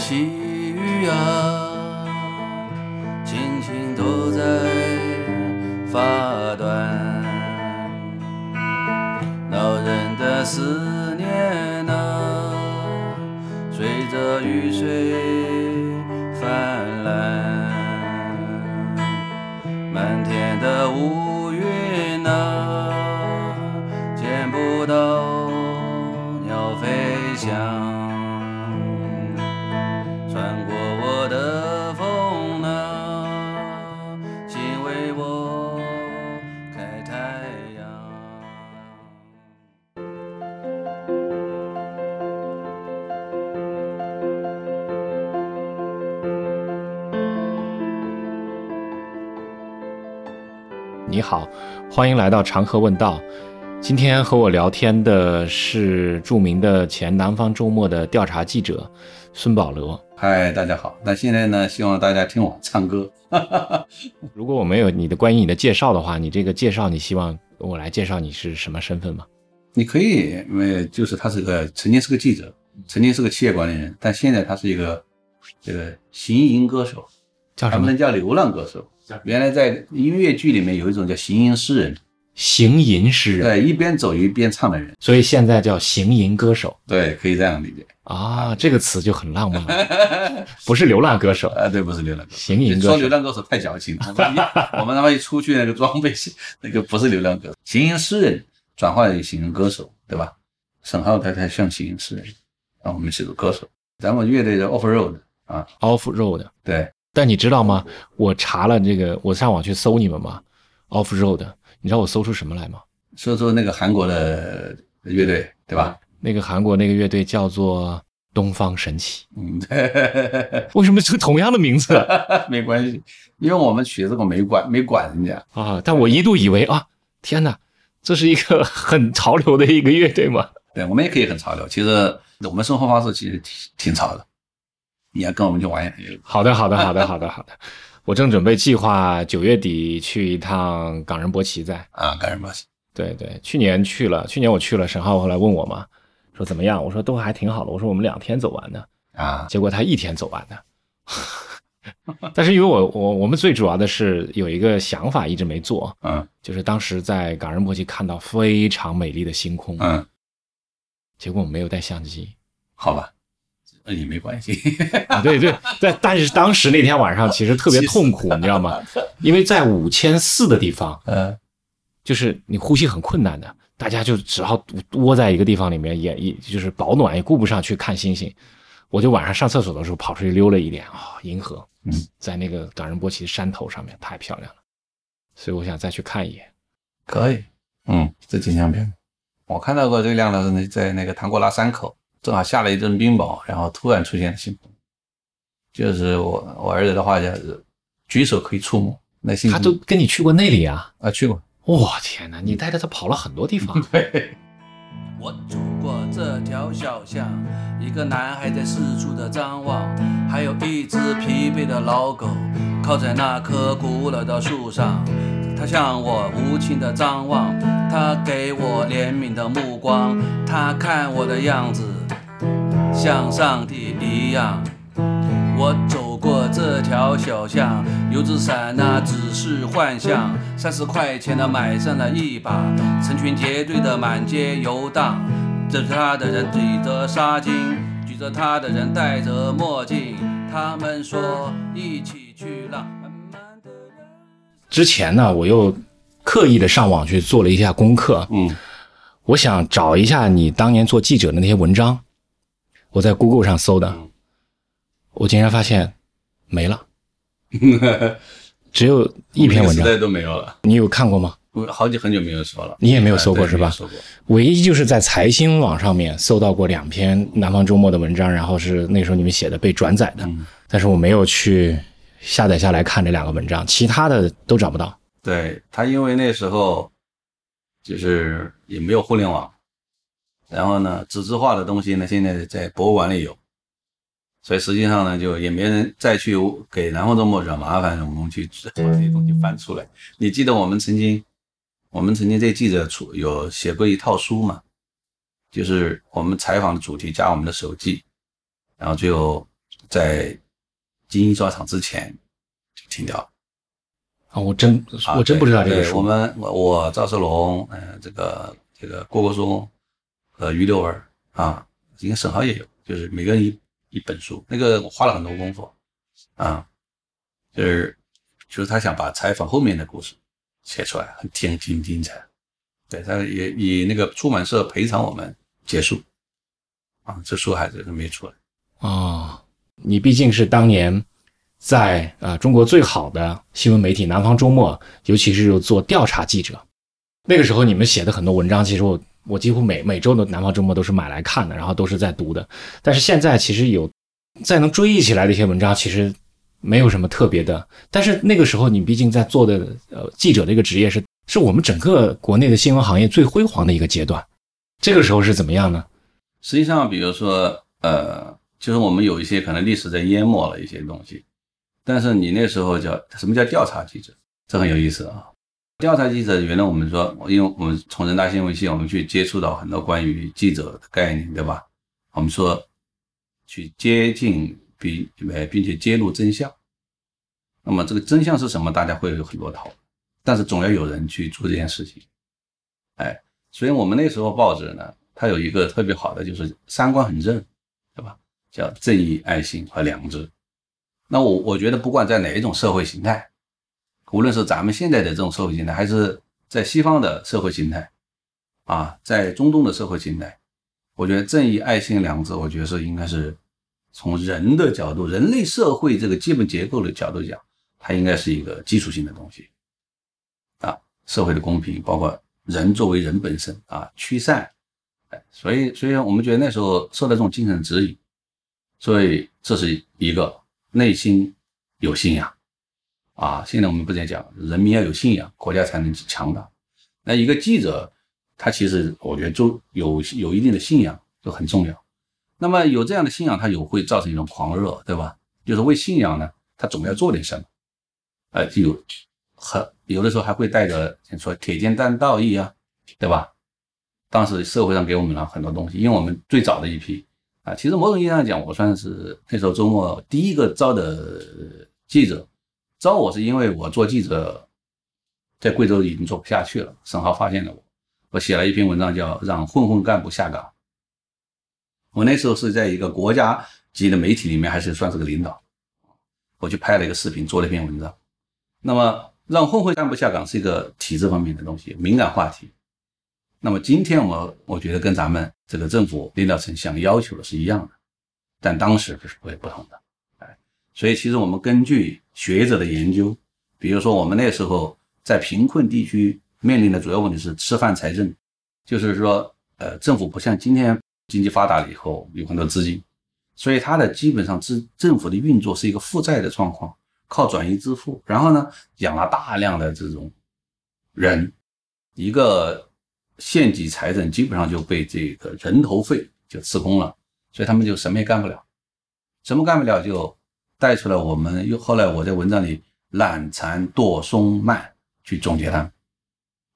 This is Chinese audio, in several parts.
细雨啊，轻轻都在发端。老人的思念啊，随着雨水欢迎来到长河问道。今天和我聊天的是著名的前南方周末的调查记者孙保罗。嗨，大家好。那现在呢，希望大家听我唱歌。如果我没有你的关于你的介绍的话，你这个介绍你希望我来介绍你是什么身份吗？你可以，因为就是他是个曾经是个记者，曾经是个企业管理人，但现在他是一个这个行吟歌手，叫什么能？叫流浪歌手。原来在音乐剧里面有一种叫行吟诗人，行吟诗人，对，一边走一边唱的人，所以现在叫行吟歌手。对，可以这样理解。啊，这个词就很浪漫，不是流浪歌手，啊，对，不是流浪歌手，行吟歌手。说流浪歌手太矫情了。我们他妈一出去那个装备那个不是流浪歌手，行吟诗人转化为行吟歌手，对吧？沈浩太太像行吟诗人，然后我们是个歌手，咱们乐队的 Off Road 啊，off road。对，但你知道吗？我查了这个，我上网去搜你们嘛，off road，你知道我搜出什么来吗？搜出那个韩国的乐队，对吧？那个韩国那个乐队叫做东方神起，嗯，为什么是同样的名字 没关系，因为我们曲子我没管没管人家，啊？但我一度以为啊，天哪，这是一个 很潮流的一个乐队嘛。对我们也可以很潮流。其实我们生活方式其实挺挺潮的，你要跟我们去玩。好的，好的，好的，好的，好的。我正准备计划九月底去一趟冈仁波齐在。啊，冈仁波齐？对对，去年去了，去年我去了，沈浩后来问我嘛，说怎么样？我说都还挺好的。我说我们两天走完的，啊，结果他一天走完的。但是因为我我我们最主要的是有一个想法一直没做，嗯就是当时在冈仁波齐看到非常美丽的星空，嗯，结果我没有带相机。好吧，那也没关系。啊，对对，但但是当时那天晚上其实特别痛苦，你知道吗？因为在五千四的地方，嗯就是你呼吸很困难的，大家就只好窝在一个地方里面，也也就是保暖，也顾不上去看星星。我就晚上上厕所的时候跑出去溜了一点啊、银河，嗯，在那个冈仁波齐山头上面太漂亮了，所以我想再去看一眼。可以，嗯，这景象片，我看到过最亮老师呢，在那个唐古拉山口，正好下了一阵冰雹，然后突然出现了星空，就是我我儿子的话就是举手可以触摸那星空，他都跟你去过那里啊？啊去过，哇、天哪，你带着他跑了很多地方。对，我走过这条小巷，一个男孩在四处的张望，还有一只疲惫的老狗靠在那棵古老的树上。他向我无情的张望，他给我怜悯的目光，他看我的样子像上帝一样。我走过这条小巷，油纸伞那只是幻象，三十块钱的买上了一把，成群结队的满街游荡，指着他的人举着纱巾，举着他的人戴着墨镜，他们说一起去浪。之前呢，我又刻意的上网去做了一下功课，嗯我想找一下你当年做记者的那些文章，我在 Google 上搜的，我竟然发现没了，只有一篇文章。现在都没有了，你有看过吗？我好久很久没有搜了，你也没有搜过是吧？唯一就是在财新网上面搜到过两篇南方周末的文章，然后是那时候你们写的被转载的，嗯。但是我没有去下载下来看这两个文章，其他的都找不到。对他，因为那时候就是也没有互联网，然后呢，纸质化的东西呢，现在在博物馆里有，所以实际上呢，就也没人再去给南方周末惹麻烦，我们去把这些东西翻出来。你记得我们曾经，我们曾经这记者出有写过一套书嘛，就是我们采访的主题加我们的手记，然后最后在金印刷厂之前就停掉了。啊，我真啊我真不知道这个对对我。们我我赵世龙，嗯、这个这个郭国松呃于六儿啊，应该沈浩也有，就是每个人一一本书，那个我花了很多功夫啊，就是就是他想把采访后面的故事写出来，很挺挺精彩。对，他也以那个出版社赔偿我们结束啊，这书还是没出来。哦，你毕竟是当年在呃中国最好的新闻媒体《南方周末》，尤其是做调查记者。那个时候你们写的很多文章，其实我我几乎每每周的《南方周末》都是买来看的，然后都是在读的。但是现在其实有再能追忆起来的一些文章，其实没有什么特别的。但是那个时候你毕竟在做的呃记者这个职业是是我们整个国内的新闻行业最辉煌的一个阶段。这个时候是怎么样呢？实际上，比如说，呃，就是我们有一些可能历史在淹没了一些东西，但是你那时候叫什么叫调查记者？这很有意思啊。调查记者，原来我们说，因为我们从人大新闻系，我们去接触到很多关于记者的概念，对吧？我们说去接近并呃并且揭露真相。那么这个真相是什么？大家会有很多讨论，但是总要有人去做这件事情。哎，所以我们那时候报纸呢，它有一个特别好的，就是三观很正，对吧？叫正义、爱心和良知。那我我觉得，不管在哪一种社会形态，无论是咱们现在的这种社会形态，还是在西方的社会形态，啊，在中东的社会形态，我觉得正义、爱心、良知，我觉得是应该是从人的角度、人类社会这个基本结构的角度讲，它应该是一个基础性的东西。啊，社会的公平，包括人作为人本身啊，驱散，所以，所以我们觉得那时候受到这种精神指引，所以这是一个内心有信仰啊。现在我们不再讲，人民要有信仰，国家才能强大。那一个记者，他其实我觉得就有有一定的信仰就很重要。那么有这样的信仰，他有会造成一种狂热，对吧？就是为信仰呢，他总要做点什么，呃，就有很有的时候还会带着说铁肩担道义啊，对吧？当时社会上给我们了很多东西，因为我们最早的一批啊，其实某种意义上讲，我算是那时候周末第一个招的记者。招我是因为我做记者，在贵州已经做不下去了，沈浩发现了我，我写了一篇文章叫《让混混干部下岗》。我那时候是在一个国家级的媒体里面，还是算是个领导，我去拍了一个视频，做了一篇文章。那么，让混混干部下岗是一个体制方面的东西，敏感话题。那么今天我我觉得跟咱们这个政府领导层想要求的是一样的，但当时是会不同的。哎，所以其实我们根据学者的研究，比如说我们那时候在贫困地区面临的主要问题是吃饭财政，就是说，呃，政府不像今天经济发达了以后有很多资金，所以它的基本上支政府的运作是一个负债的状况，靠转移支付，然后呢养了大量的这种人，一个县级财政基本上就被这个人头费就吃空了，所以他们就什么也干不了，什么干不了就带出来我们又后来我在文章里懒残惰松慢去总结他们。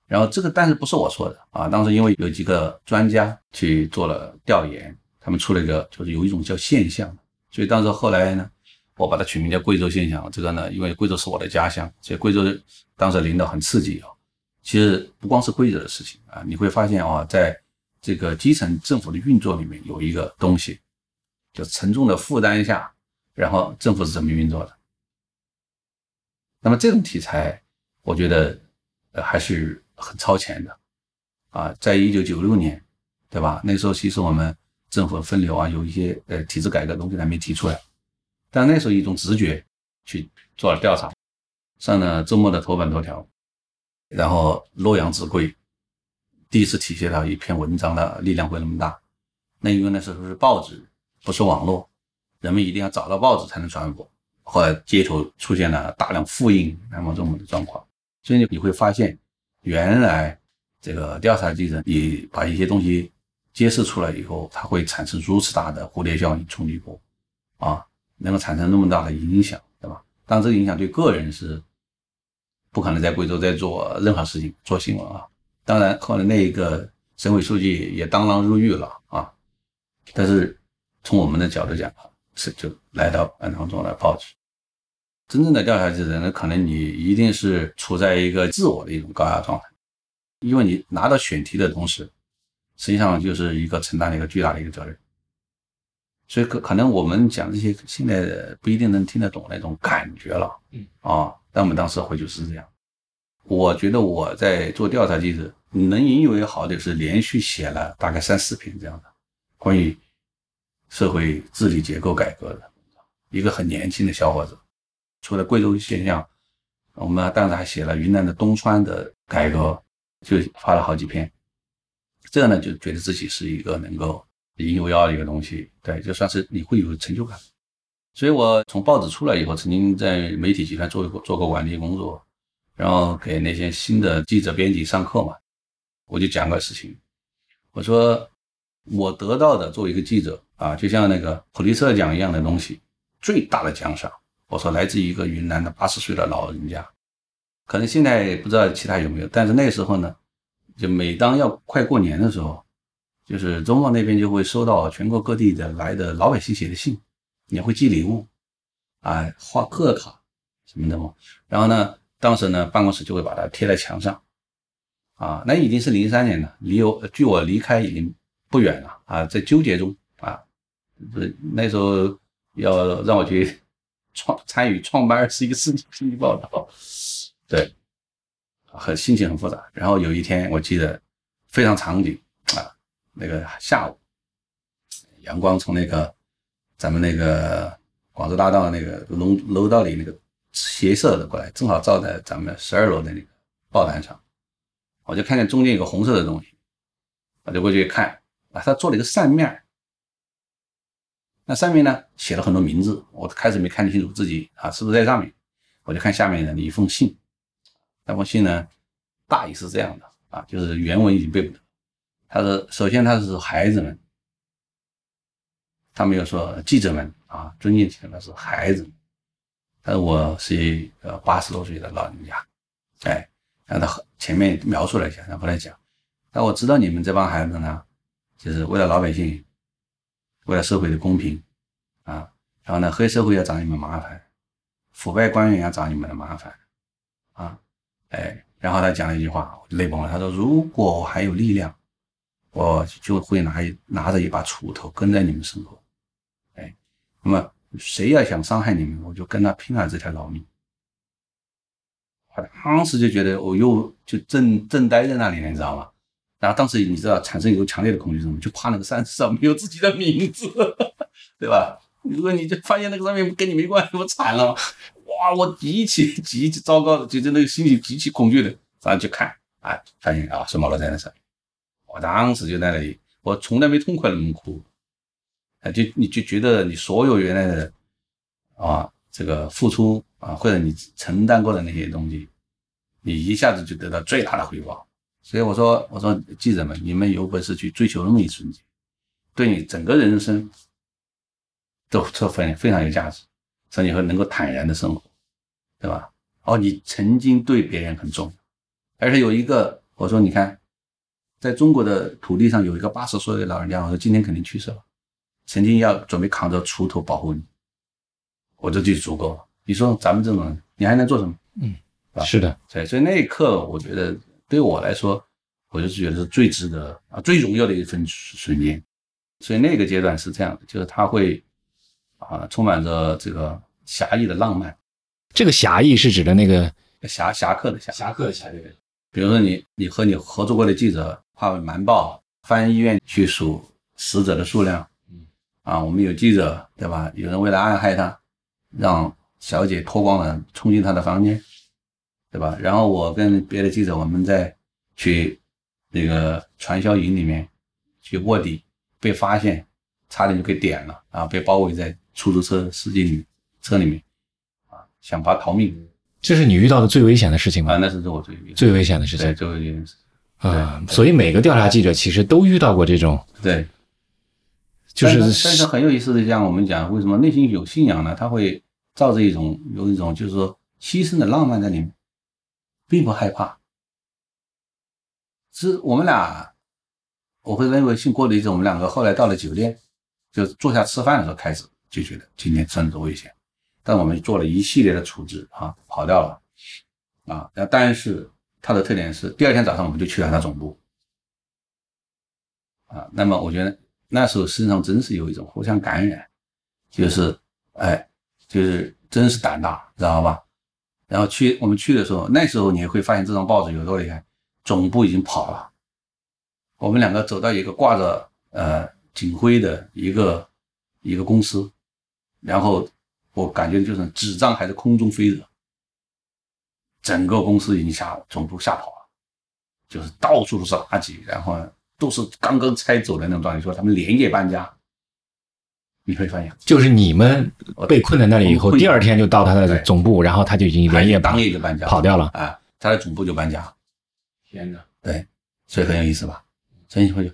然后这个，但是不是我说的啊？当时因为有几个专家去做了调研，他们出了一个，就是有一种叫现象，所以当时后来呢，我把它取名叫贵州现象。这个呢，因为贵州是我的家乡，所以贵州当时领导很刺激啊。其实不光是贵州的事情啊，你会发现啊，在这个基层政府的运作里面有一个东西，就沉重的负担下，然后政府是怎么运作的。那么这种题材，我觉得呃还是很超前的啊。在一九九六年，对吧？那时候其实我们政府分流啊，有一些呃体制改革东西还没提出来，但那时候一种直觉去做了调查，上了周末的头版头条，然后洛阳纸贵第一次体现到一篇文章的力量会那么大。那因为那时候是报纸，不是网络，人们一定要找到报纸才能传播。后来街头出现了大量复印南方周末的状况，所以你会发现，原来这个调查记者你把一些东西揭示出来以后，它会产生如此大的蝴蝶效应冲击波，啊，能够产生那么大的影响，对吧？当这个影响对个人是不可能在贵州再做任何事情做新闻啊。当然，后来那个省委书记也当啷入狱了啊。但是从我们的角度讲，是就来到半当中来报纸。真正的调查记者，那可能你一定是处在一个自我的一种高压状态，因为你拿到选题的同时，实际上就是一个承担了一个巨大的一个责任。所以可可能我们讲这些现在不一定能听得懂那种感觉了，嗯啊，但我们当时回去是这样。我觉得我在做调查记者，能引以为豪的是连续写了大概三四篇这样的关于社会治理结构改革的，一个很年轻的小伙子，除了贵州现象，我们当时还写了云南的东川的改革，就发了好几篇。这样呢，就觉得自己是一个能够引以为傲的一个东西，对，就算是你会有成就感。所以我从报纸出来以后，曾经在媒体集团做过做过管理工作，然后给那些新的记者编辑上课嘛，我就讲个事情，我说我得到的作为一个记者啊，就像那个普利策奖一样的东西，最大的奖赏，我说来自于一个云南的八十岁的老人家，可能现在不知道其他有没有，但是那时候呢，就每当要快过年的时候，就是周末那边就会收到全国各地的来的老百姓写的信，也会寄礼物，啊，画贺卡什么的嘛。然后呢，当时呢，办公室就会把它贴在墙上，啊，那已经是零三年了，离我距我离开已经不远了啊，在纠结中啊，这那时候要让我去创参与创办二十一世纪经济报道，对，很心情很复杂。然后有一天我记得非常场景啊，那个下午，阳光从那个咱们那个广州大道那个楼楼道里那个斜射的过来，正好照在咱们十二楼的那个报栏上，我就看见中间有个红色的东西，我就过去看啊，他做了一个扇面那上面呢写了很多名字，我开始没看清楚自己啊是不是在上面，我就看下面的一封信，那封信呢大意是这样的啊，就是原文已经背不得。他说，首先他是孩子们，他没有说记者们啊，尊敬起来是孩子们。他说我是一个八十多岁的老人家，哎，然后他前面描述了一下，然后来讲，那我知道你们这帮孩子呢，就是为了老百姓。为了社会的公平，啊，然后呢，黑社会要找你们麻烦，腐败官员要找你们的麻烦，啊，哎，然后他讲了一句话，我就泪崩了。他说：“如果我还有力量，我就会拿一拿着一把锄头跟在你们身后，哎，那么谁要想伤害你们，我就跟他拼了这条老命。”我当时就觉得我又就正正呆在那里了，你知道吗？然后当时你知道产生一个强烈的恐惧，什么？就怕那个扇子上没有自己的名字，对吧？如果你就发现那个上面跟你没关系，我惨了！哇，我极其极其糟糕的，就是那个心里极其恐惧的，然后去看，啊，发现啊是毛罗在那上。我当时就在那里，我从来没痛快那么哭，啊，就你就觉得你所有原来的啊这个付出啊，或者你承担过的那些东西，你一下子就得到最大的回报。所以我说，我说记者们，你们有本事去追求那么一瞬间，对你整个人生都都非非常有价值，所以你会能够坦然的生活，对吧？哦，你曾经对别人很重要，而且有一个，我说你看，在中国的土地上有一个八十岁的老人家，我说今天肯定去世了，曾经要准备扛着锄头保护你，我这就足够了。你说咱们这种人，你还能做什么？嗯，啊是的，对，所以那一刻，我觉得对我来说，我就是觉得是最值得啊、最荣耀的一份瞬间。所以那个阶段是这样的，就是他会啊，充满着这个侠义的浪漫，这个侠义是指的那个侠侠客的侠。侠客的侠对比如说你你和你合作过的记者画瞒报，翻医院去数死者的数量，嗯，啊，我们有记者对吧？有人为了暗害他，让小姐脱光了冲进他的房间，对吧？然后我跟别的记者，我们在去那个传销营里面去卧底，被发现，差点就给点了啊，被包围在出租车司机车里面，啊，想法逃命这是你遇到的最危险的事情吗啊，吗？那是我最最危险的事对情最危险的事啊！所以每个调查记者其实都遇到过这种，对。就是但是但是很有意思的，像我们讲，为什么内心有信仰呢？他会造着一种有一种就是说牺牲的浪漫在里面，并不害怕。是我们俩，我会认为信过的一种，我们两个后来到了酒店，就坐下吃饭的时候开始就觉得今天真的危险，但我们做了一系列的处置啊，跑掉了啊。那但是他的特点是，第二天早上我们就去了他总部啊。那么我觉得那时候身上真是有一种互相感染，就是哎，就是真是胆大，知道吧？然后去我们去的时候，那时候你会发现这张报纸有多厉害，总部已经跑了。我们两个走到一个挂着呃警徽的一个一个公司，然后我感觉就是纸张还在空中飞着，整个公司已经吓总部吓跑了，就是到处都是垃圾，然后都是刚刚拆走的那种状态，说他们连夜搬家，你会发现，就是你们被困在那里以后，第二天就到他的总部，然后他就已经连夜当夜就搬家跑掉了啊，他的总部就搬家，天哪，对，所以很有意思吧？所以会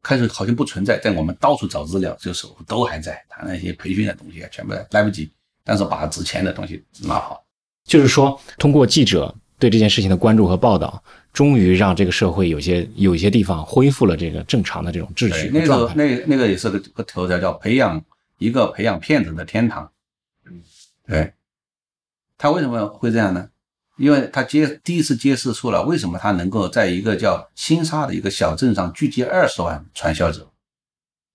开始好像不存在，在我们到处找资料，这个时候都还在，他那些培训的东西啊，全部来不及，但是把值钱的东西拿好。就是说，通过记者对这件事情的关注和报道，终于让这个社会有些有一些地方恢复了这个正常的这种秩序那个那那个也是个个头条，叫培养一个培养骗子的天堂。嗯，对，他为什么会这样呢？因为他揭第一次揭示出了为什么他能够在一个叫新沙的一个小镇上聚集二十万传销者，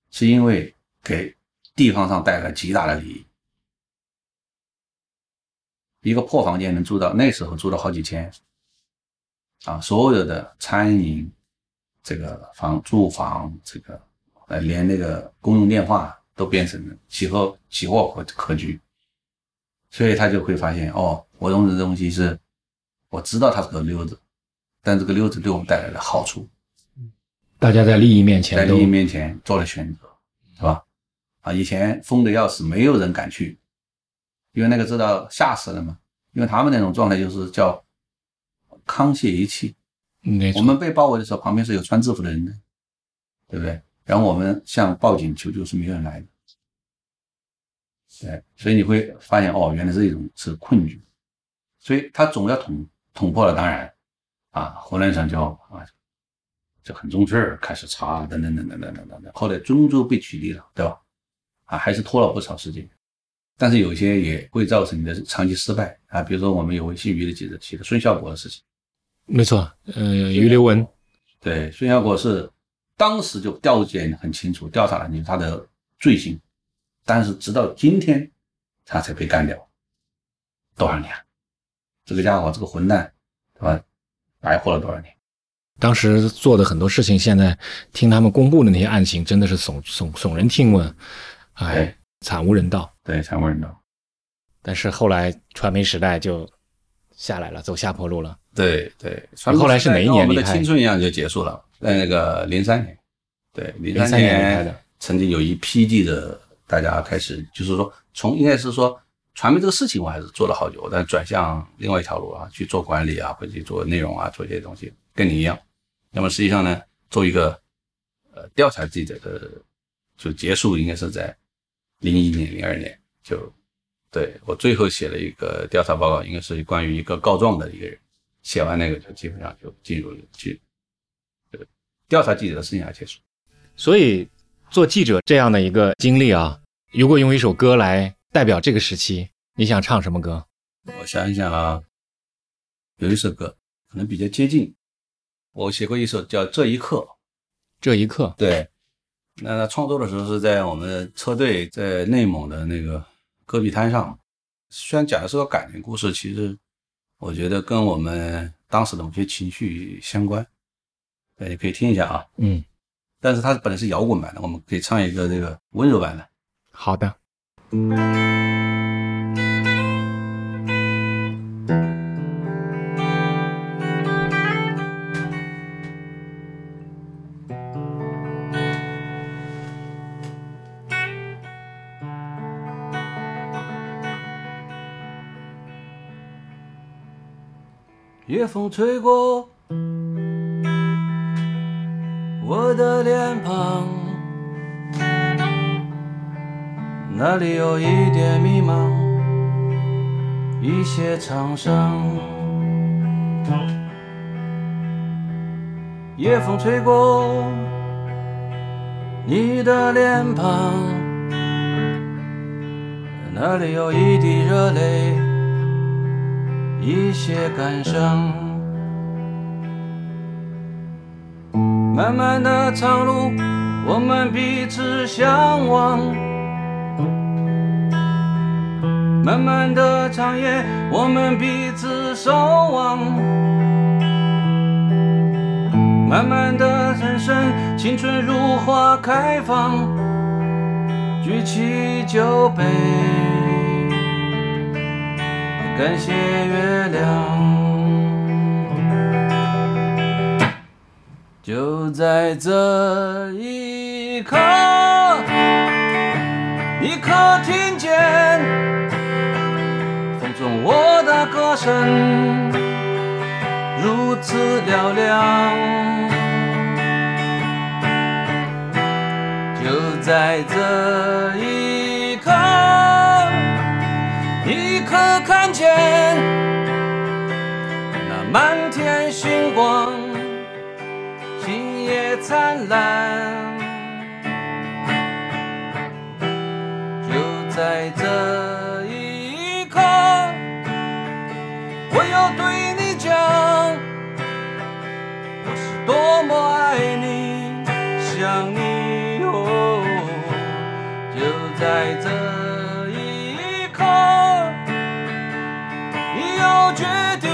是因为给地方上带来极大的利益。一个破房间能租到那时候租了好几千，啊，所有的餐饮、这个房住房、这个呃连那个公用电话都变成了起货起货可可居，所以他就会发现哦，我用的东西是。我知道他是个溜子，但这个溜子对我们带来的好处，大家在利益面前，在利益面前做了选择，是吧？啊，以前疯的要死，没有人敢去，因为那个知道吓死了嘛。因为他们那种状态就是叫沆瀣一气。我们被包围的时候，旁边是有穿制服的人的，对不对？然后我们向报警求救，是没有人来的。对，所以你会发现，哦，原来这种是困局，所以他总要捅。捅破了，当然，啊，湖南省就啊，就很重视，开始查，等等等等等等等等。后来终究被取缔了，对吧？啊，还是拖了不少时间，但是有些也会造成你的长期失败啊。比如说，我们有位姓于的记者写的孙孝国的事情，没错，呃，于留文，对，孙小果是当时就调检很清楚，调查了你他的罪行，但是直到今天他才被干掉，多少年？这个家伙，这个混蛋，对吧？白活了多少年？当时做的很多事情，现在听他们公布的那些案情，真的是耸耸耸人听闻，哎，惨无人道。对，惨无人道。但是后来传媒时代就下来了，走下坡路了。对对，后来是哪一年？我们的青春一样就结束了，在那个零三年。对，零三年曾经有一批记者，大家开始就是说，从应该是说。传媒这个事情我还是做了好久，但转向另外一条路啊，去做管理啊，或者去做内容啊，做一些东西，跟你一样。那么实际上呢，做一个呃调查记者的，就结束应该是在零一年、零二年，就对我最后写了一个调查报告，应该是关于一个告状的一个人，写完那个就基本上就进入了去调查记者的生涯结束。所以做记者这样的一个经历啊，如果用一首歌来。代表这个时期，你想唱什么歌？我想一想啊，有一首歌可能比较接近。我写过一首叫《这一刻》，这一刻。对，那他创作的时候是在我们车队在内蒙的那个戈壁滩上。虽然讲的是个感情故事，其实我觉得跟我们当时的某些情绪相关。对，你可以听一下啊。嗯。但是它本来是摇滚版的，我们可以唱一个这个温柔版的。好的。夜风吹过我的脸庞。那里有一点迷茫，一些沧桑。夜风吹过你的脸庞，那里有一滴热泪，一些感伤。漫漫的长路，我们彼此相望。漫漫的长夜，我们彼此守望。漫漫的人生，青春如花开放。举起酒杯，感谢月亮。就在这一刻，你可听见风中我的歌声，如此嘹亮。就在这一看见那满天星光？星夜灿烂，就在这一刻，我要对你讲，我是多么爱你，想你哦。就在这决定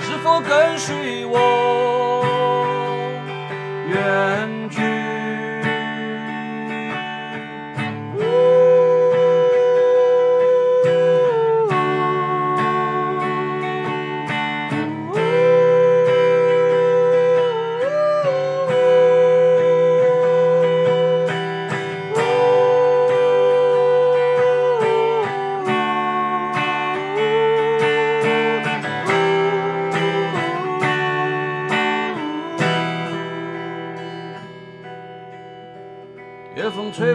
是否跟随我。远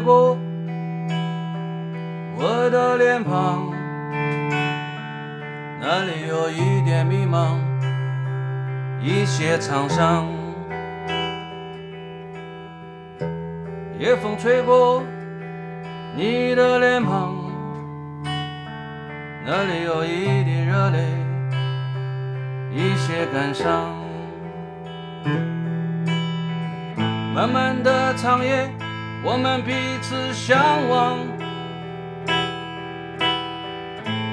过我的脸庞，那里有一点迷茫，一些沧桑。夜风吹过你的脸庞，那里有一滴热泪，一些感伤。漫漫的长夜。我们彼此相望，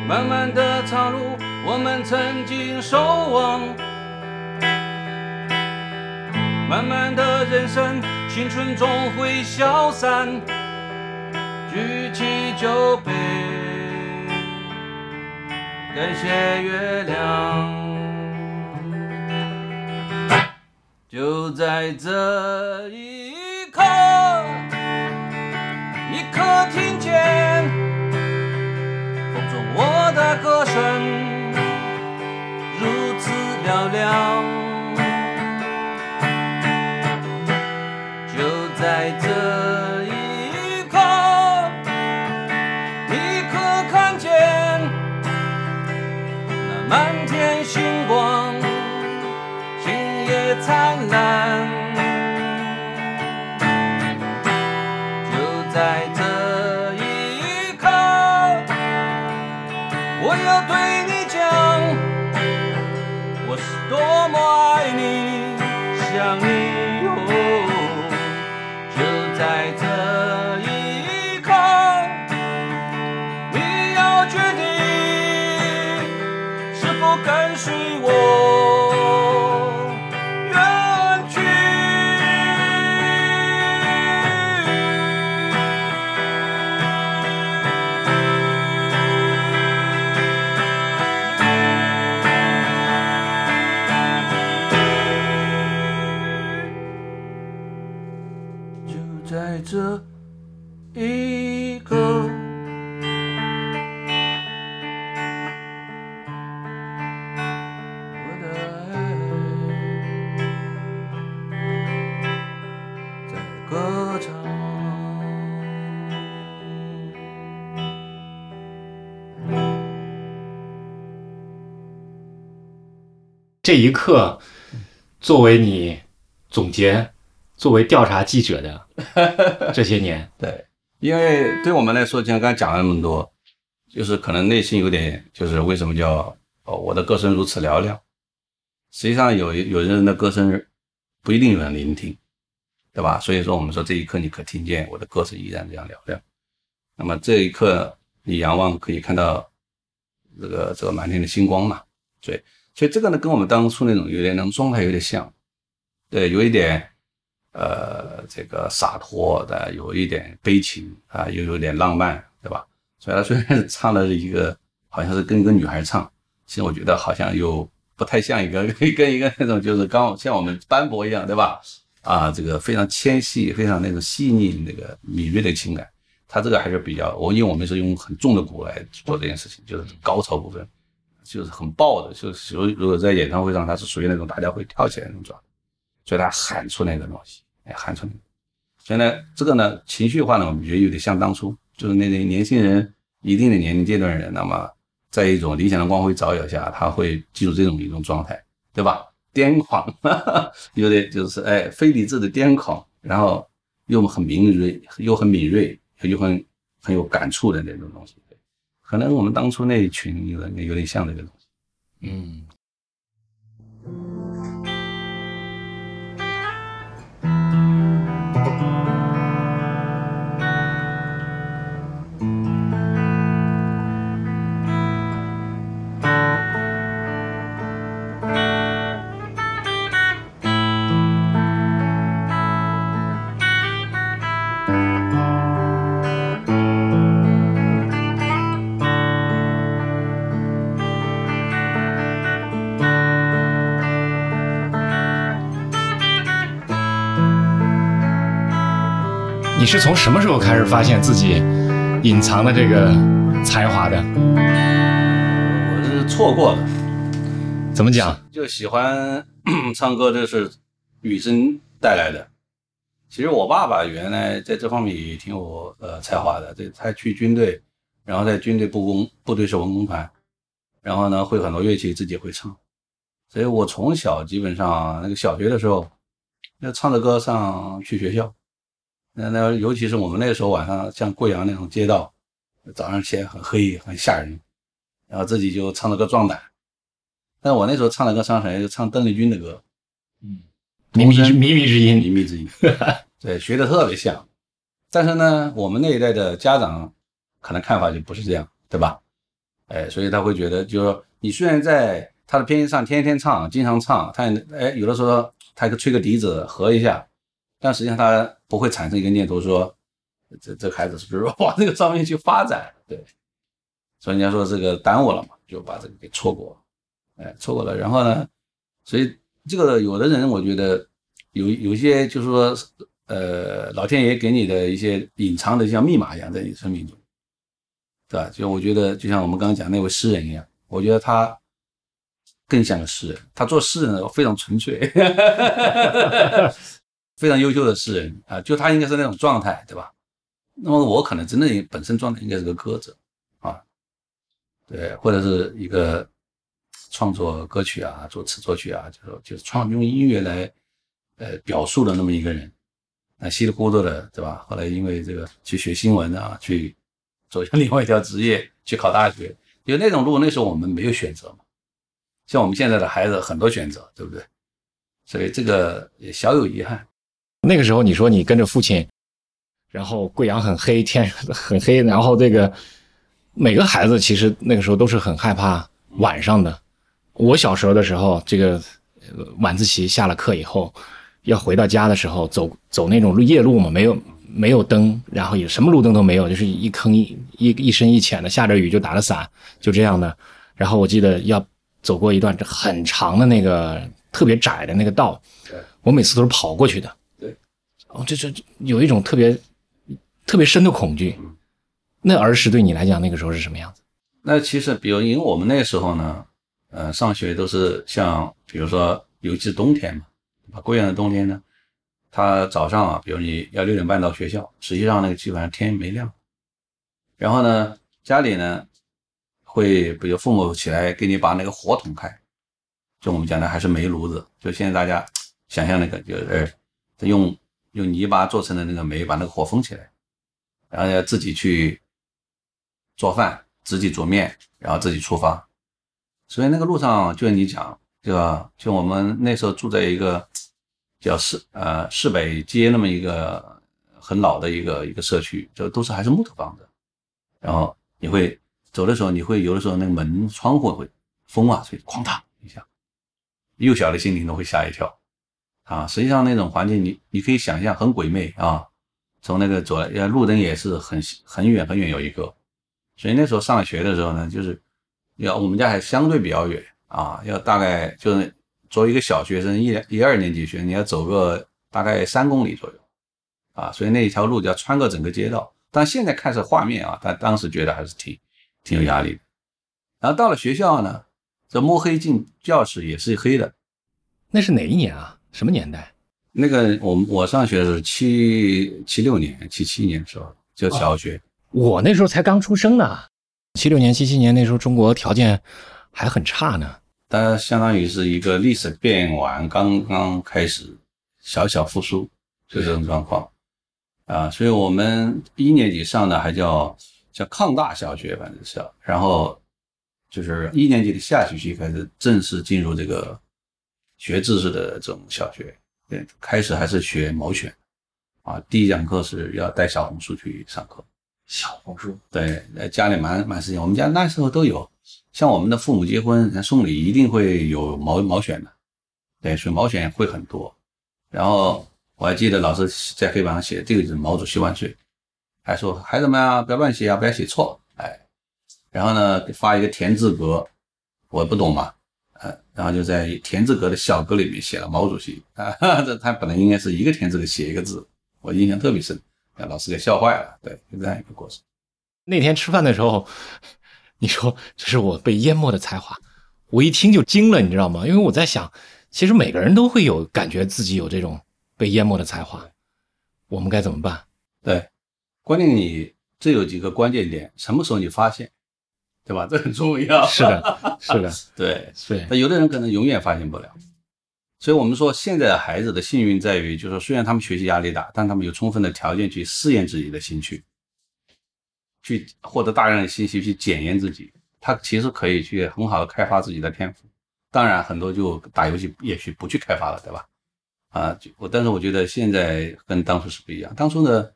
漫漫的长路，我们曾经守望。漫漫的人生，青春总会消散。举起酒杯，感谢月亮。就在这一的歌声如此嘹亮？这一刻，作为你总结，作为调查记者的 这些年，对，因为对我们来说，像刚才讲了那么多，就是可能内心有点，就是为什么叫哦，我的歌声如此嘹亮？实际上有有人的歌声不一定有人聆听，对吧？所以说我们说这一刻你可听见我的歌声依然这样嘹亮。那么这一刻你仰望可以看到这个这个满天的星光嘛？对，所以这个呢跟我们当初那种有点那种状态有点像，对，有一点。呃，这个洒脱的，有一点悲情啊，又有点浪漫，对吧？所以他虽然是唱的一个，好像是跟一个女孩唱，其实我觉得好像又不太像一个 跟一个那种就是刚像我们斑驳一样，对吧？啊，这个非常纤细，非常那种细腻那个敏锐的情感，他这个还是比较，我因为我们是用很重的鼓来做这件事情，就是高潮部分，就是很爆的，就是如如果在演唱会上，他是属于那种大家会跳起来那种状态。所以他喊出那个东西，哎，喊出来。所以呢，这个呢，情绪化呢，我们觉得有点像当初，就是那些年轻人，一定的年龄阶段人，那么在一种理想的光辉照耀下，他会进入这种一种状态，对吧？癫狂，哈 哈有点就是哎，非理智的癫狂，然后又很敏锐，又很敏锐，又很很有感触的那种东西。可能我们当初那一群有点有点像这个东西，嗯。你是从什么时候开始发现自己隐藏的这个才华的？我是错过的。怎么讲？就喜欢 唱歌，这是与生带来的。其实我爸爸原来在这方面也挺有呃才华的。对他去军队，然后在军队部工部队是文工团，然后呢会很多乐器，自己会唱。所以我从小基本上那个小学的时候，要唱着歌上去学校。那那尤其是我们那个时候晚上，像贵阳那种街道，早上起来很黑很吓人，然后自己就唱了个壮胆。但我那时候唱的歌唱谁？就唱邓丽君的歌，嗯，靡靡靡靡之音，靡靡之音，对，学的特别像。但是呢，我们那一代的家长可能看法就不是这样，对吧？哎，所以他会觉得，就是说你虽然在他的编上天天唱，经常唱，他哎有的时候他吹个笛子和一下。但实际上他不会产生一个念头说，这这孩子是不是往这个上面去发展？对，所以人家说这个耽误了嘛，就把这个给错过，哎，错过了。然后呢，所以这个有的人我觉得有有些就是说，呃，老天爷给你的一些隐藏的像密码一样在你生命中，对吧？就我觉得就像我们刚刚讲那位诗人一样，我觉得他更像个诗人，他做诗人非常纯粹。非常优秀的诗人啊，就他应该是那种状态，对吧？那么我可能真的本身状态应该是个歌者啊，对，或者是一个创作歌曲啊、作词作曲啊，就是就是创用音乐来呃表述的那么一个人。那稀里糊涂的，对吧？后来因为这个去学新闻啊，去走向 另外一条职业，去考大学，因为那种路那时候我们没有选择嘛，像我们现在的孩子很多选择，对不对？所以这个也小有遗憾。那个时候，你说你跟着父亲，然后贵阳很黑，天 很黑，然后这个每个孩子其实那个时候都是很害怕晚上的。我小时候的时候，这个晚自习下了课以后，要回到家的时候，走走那种夜路嘛，没有没有灯，然后也什么路灯都没有，就是一坑一一深一浅的，下着雨就打着伞，就这样的。然后我记得要走过一段很长的那个特别窄的那个道，我每次都是跑过去的。哦，这这有一种特别特别深的恐惧。那儿时对你来讲，那个时候是什么样子？那其实，比如因为我们那时候呢，呃，上学都是像，比如说，尤其是冬天嘛，啊，贵阳的冬天呢，他早上啊，比如你要六点半到学校，实际上那个基本上天没亮。然后呢，家里呢会，比如父母起来给你把那个火捅开，就我们讲的还是煤炉子，就现在大家想象那个，就是用。用泥巴做成的那个煤，把那个火封起来，然后要自己去做饭，自己煮面，然后自己出发。所以那个路上，就像你讲，对吧？就我们那时候住在一个叫市呃市北街那么一个很老的一个一个社区，就都是还是木头房子。然后你会走的时候，你会有的时候那个门窗户会风啊，所以哐当一下，幼小的心灵都会吓一跳啊。实际上那种环境，你你可以想象很鬼魅啊。从那个走来，路灯也是很很远很远有一个，所以那时候上学的时候呢，就是要我们家还相对比较远啊，要大概就是作为一个小学生一一二年级学生，你要走个大概三公里左右啊，所以那一条路就要穿过整个街道。但现在看是画面啊，但当时觉得还是挺挺有压力的。然后到了学校呢，这摸黑进教室也是黑的。那是哪一年啊？什么年代？那个我我上学是七七六年、七七年的时候，就小学。我那时候才刚出生呢，七六年、七七年那时候中国条件还很差呢。它相当于是一个历史变完，刚刚开始小小复苏，就这种状况啊。所以我们一年级上的还叫叫抗大小学，反正是，然后就是一年级的下学期开始正式进入这个学知识的这种小学。对，开始还是学毛选，啊，第一讲课是要带小红书去上课。小红书，对，家里蛮蛮时间，我们家那时候都有，像我们的父母结婚送礼一定会有毛毛选的，对，所以毛选会很多。然后我还记得老师在黑板上写这个就是毛主席万岁，还说孩子们啊不要乱写啊，不要写错，哎，然后呢发一个田字格，我不懂嘛。呃，然后就在田字格的小格里面写了毛主席啊，这 他本来应该是一个田字格写一个字，我印象特别深，让老师给笑坏了。对，就这样一个过程。那天吃饭的时候，你说这是我被淹没的才华，我一听就惊了，你知道吗？因为我在想，其实每个人都会有感觉自己有这种被淹没的才华，我们该怎么办？对，关键你这有几个关键点，什么时候你发现？对吧？这很重要。是的，是的，对，对。那有的人可能永远发现不了，所以我们说现在的孩子的幸运在于，就是说虽然他们学习压力大，但他们有充分的条件去试验自己的兴趣，去获得大量的信息去检验自己。他其实可以去很好的开发自己的天赋。当然，很多就打游戏也许不去开发了，对吧？啊，我但是我觉得现在跟当初是不一样。当初呢，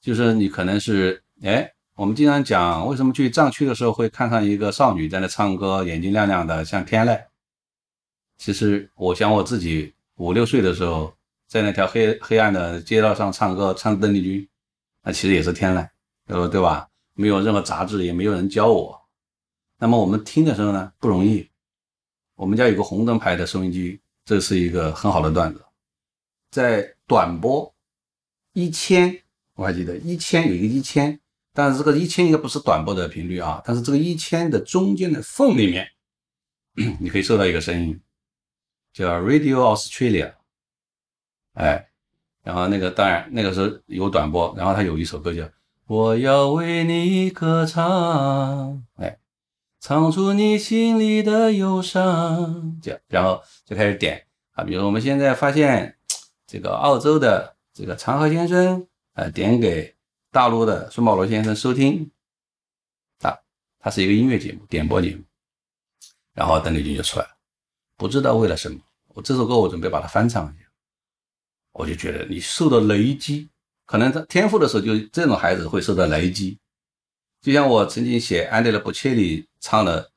就是你可能是哎。我们经常讲，为什么去藏区的时候会看上一个少女在那唱歌，眼睛亮亮的，像天籁。其实我想我自己五六岁的时候，在那条黑黑暗的街道上唱歌，唱邓丽君，那其实也是天籁，呃，对吧？没有任何杂志，也没有人教我。那么我们听的时候呢，不容易。我们家有个红灯牌的收音机，这是一个很好的段子，在短波一千，我还记得一千有一个一千。但是这个一千应该不是短波的频率啊，但是这个一千的中间的缝里面，你可以收到一个声音，叫 Radio Australia，哎，然后那个当然那个时候有短波，然后他有一首歌叫我要为你歌唱，哎，唱出你心里的忧伤，这样，然后就开始点啊，比如我们现在发现这个澳洲的这个长河先生，呃，点给。大陆的孙保罗先生收听，啊，他是一个音乐节目，点播节目，然后邓丽君就出来了，不知道为了什么，我这首歌我准备把它翻唱一下，我就觉得你受到雷击，可能他天赋的时候就这种孩子会受到雷击，就像我曾经写安德烈·波切利唱的，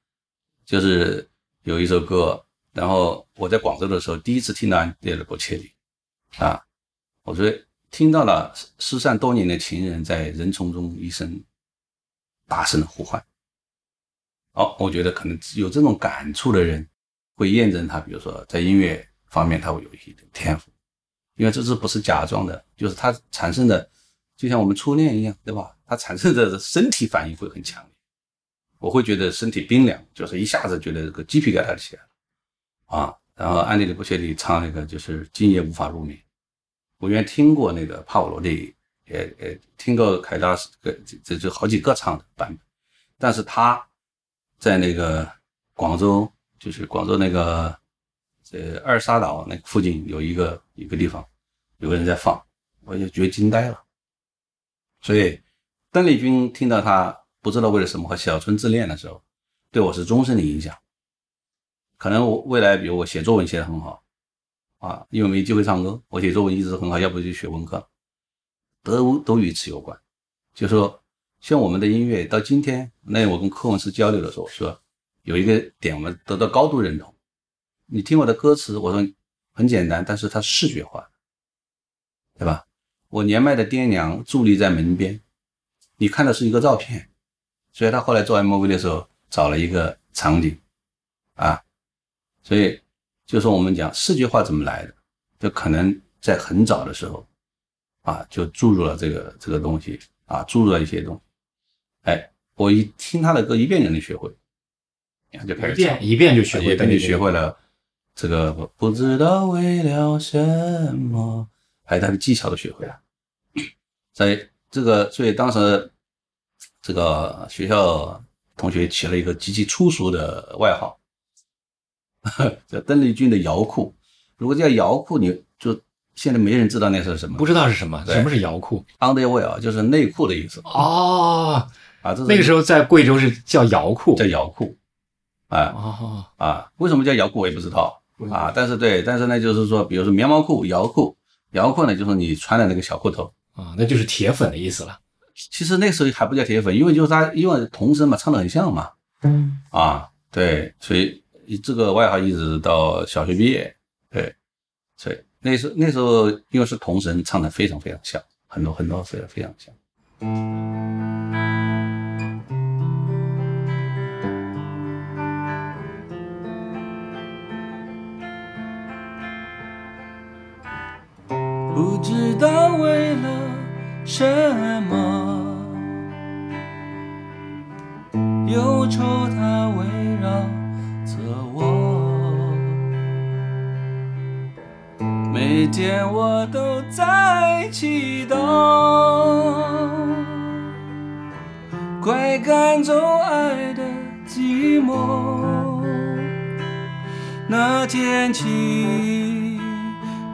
就是有一首歌，然后我在广州的时候第一次听到安德烈·波切利，啊，我说。听到了失散多年的情人在人丛中一声大声的呼唤。哦，我觉得可能有这种感触的人，会验证他，比如说在音乐方面他会有一些天赋，因为这是不是假装的，就是他产生的，就像我们初恋一样，对吧？他产生的身体反应会很强烈，我会觉得身体冰凉，就是一下子觉得这个鸡皮疙瘩起来了啊。然后安迪的不切里唱那个就是今夜无法入眠。我原来听过那个帕瓦罗蒂，也也听过凯拉斯，这这就好几个唱的版本。但是他在那个广州，就是广州那个这二沙岛那附近有一个一个地方，有个人在放，我就觉得惊呆了。所以邓丽君听到他不知道为了什么和小春自恋的时候，对我是终身的影响。可能我未来，比如我写作文写得很好，啊，因为没机会唱歌，我写作文一直很好，要不就学文科，都都与此有关。就说像我们的音乐到今天，那我跟柯文斯交流的时候说，有一个点我们得到高度认同。你听我的歌词，我说很简单，但是它视觉化，对吧？我年迈的爹娘伫立在门边，你看的是一个照片，所以他后来做 MV 的时候找了一个场景，啊，所以就说我们讲视觉化怎么来的，就可能在很早的时候，啊，就注入了这个这个东西，啊，注入了一些东西，哎，我一听他的歌一遍就能学会，然后就开始一遍一遍就学会，等你学会了。这个不知道为了什么，还有他的技巧都学会了。在这个，所以当时这个学校同学起了一个极其粗俗的外号，叫邓丽君的摇裤。如果叫摇裤，你就现在没人知道那是什么，不知道是什么。什么是摇裤？Underwear 就是内裤的意思。哦，啊，这那个时候在贵州是叫摇裤，叫摇裤。啊哦啊，为什么叫摇裤我也不知道。啊，但是对，但是呢，就是说，比如说棉毛裤、摇裤，摇裤呢，就是你穿的那个小裤头啊，那就是铁粉的意思了。其实那时候还不叫铁粉，因为就是他，因为童声嘛，唱的很像嘛。嗯。啊，对，所以这个外号一直到小学毕业，对，所以那时候那时候因为是童声，唱的非常非常像，很多很多非常非常像。不知道为了什么，忧愁它围绕天我都在祈祷，快赶走爱的寂寞。那天起。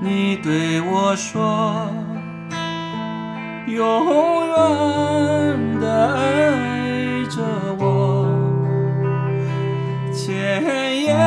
你对我说，永远的爱着我，千言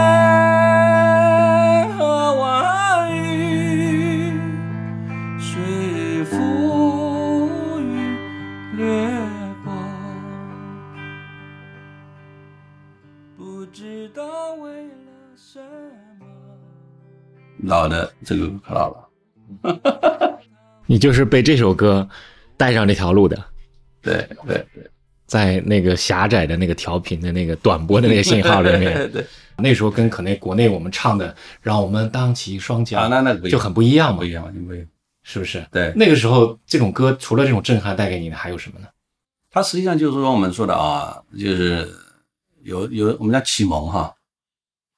老的这个可老了，你就是被这首歌带上这条路的，对对对，在那个狭窄的那个调频的那个短波的那个信号里面，对，那时候跟可能国内我们唱的“让我们荡起双桨”啊，那那就很不一样嘛，不一样，完全不一样，是不是？对，那个时候这种歌除了这种震撼带给你的还有什么呢？它实际上就是说我们说的啊，就是有有我们叫启蒙哈，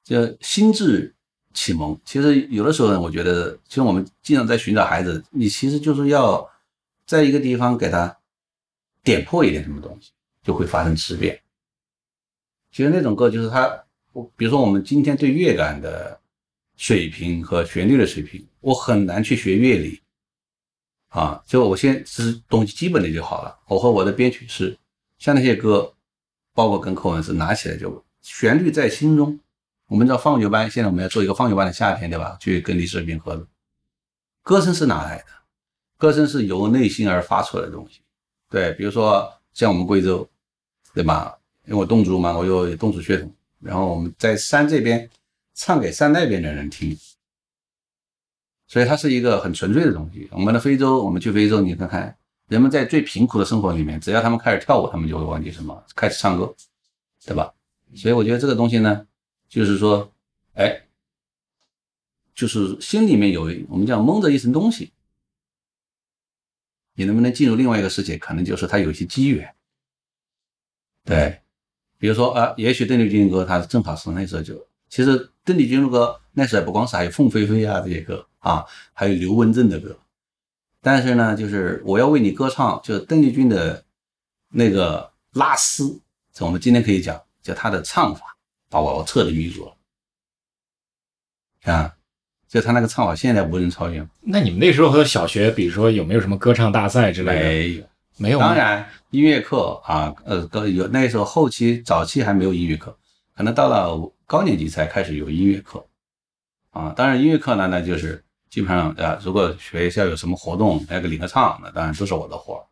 就心智。启蒙其实有的时候呢，我觉得，其实我们经常在寻找孩子，你其实就是要在一个地方给他点破一点什么东西，就会发生质变。其实那种歌就是他，我比如说我们今天对乐感的水平和旋律的水平，我很难去学乐理啊，就我先是东西基本的就好了。我和我的编曲师，像那些歌，包括跟课文是拿起来就旋律在心中。我们知道放牛班，现在我们要做一个放牛班的夏天，对吧？去跟李世民合作。歌声是哪来的？歌声是由内心而发出来的东西。对，比如说像我们贵州，对吧？因为我侗族嘛，我有侗族血统。然后我们在山这边唱给山那边的人听，所以它是一个很纯粹的东西。我们的非洲，我们去非洲，你看看，人们在最贫苦的生活里面，只要他们开始跳舞，他们就会忘记什么，开始唱歌，对吧？所以我觉得这个东西呢。就是说，哎，就是心里面有我们叫蒙着一层东西，你能不能进入另外一个世界？可能就是他有一些机缘。对，比如说啊，也许邓丽君的歌，他正好是那时候就，其实邓丽君的歌那时候不光是还有凤飞飞啊这些歌啊，还有刘文正的歌，但是呢，就是我要为你歌唱，就是邓丽君的那个拉丝，我们今天可以讲，叫她的唱法。把我彻底迷住了，啊！就他那个唱法，现在无人超越。那你们那时候和小学，比如说有没有什么歌唱大赛之类的？没有，没有？当然，音乐课啊，呃，高有那时候后期早期还没有音乐课，可能到了高年级才开始有音乐课，啊，当然音乐课呢，那就是基本上啊，如果学校有什么活动，那个领个唱，那当然都是我的活儿，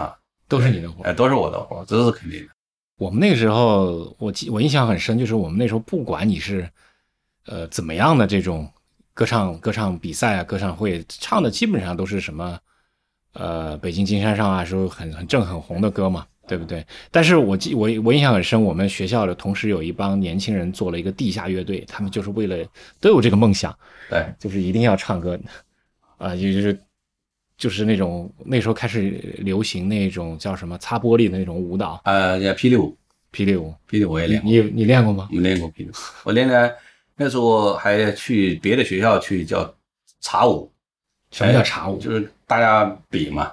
啊，都是你的活。哎，都是我的活儿，这是肯定的。我们那个时候，我记我印象很深，就是我们那时候不管你是呃怎么样的这种歌唱歌唱比赛啊、歌唱会，唱的基本上都是什么呃北京金山上啊，说很很正很红的歌嘛，对不对？但是我记我我印象很深，我们学校的同时有一帮年轻人做了一个地下乐队，他们就是为了都有这个梦想，对，就是一定要唱歌啊、也就是。就是那种那时候开始流行那种叫什么擦玻璃的那种舞蹈，呃，叫霹雳舞，霹雳舞，霹雳舞也练过，你你练过吗？没练过霹雳舞，我练的那时候还去别的学校去叫茶舞，什么叫茶舞？就是大家比嘛。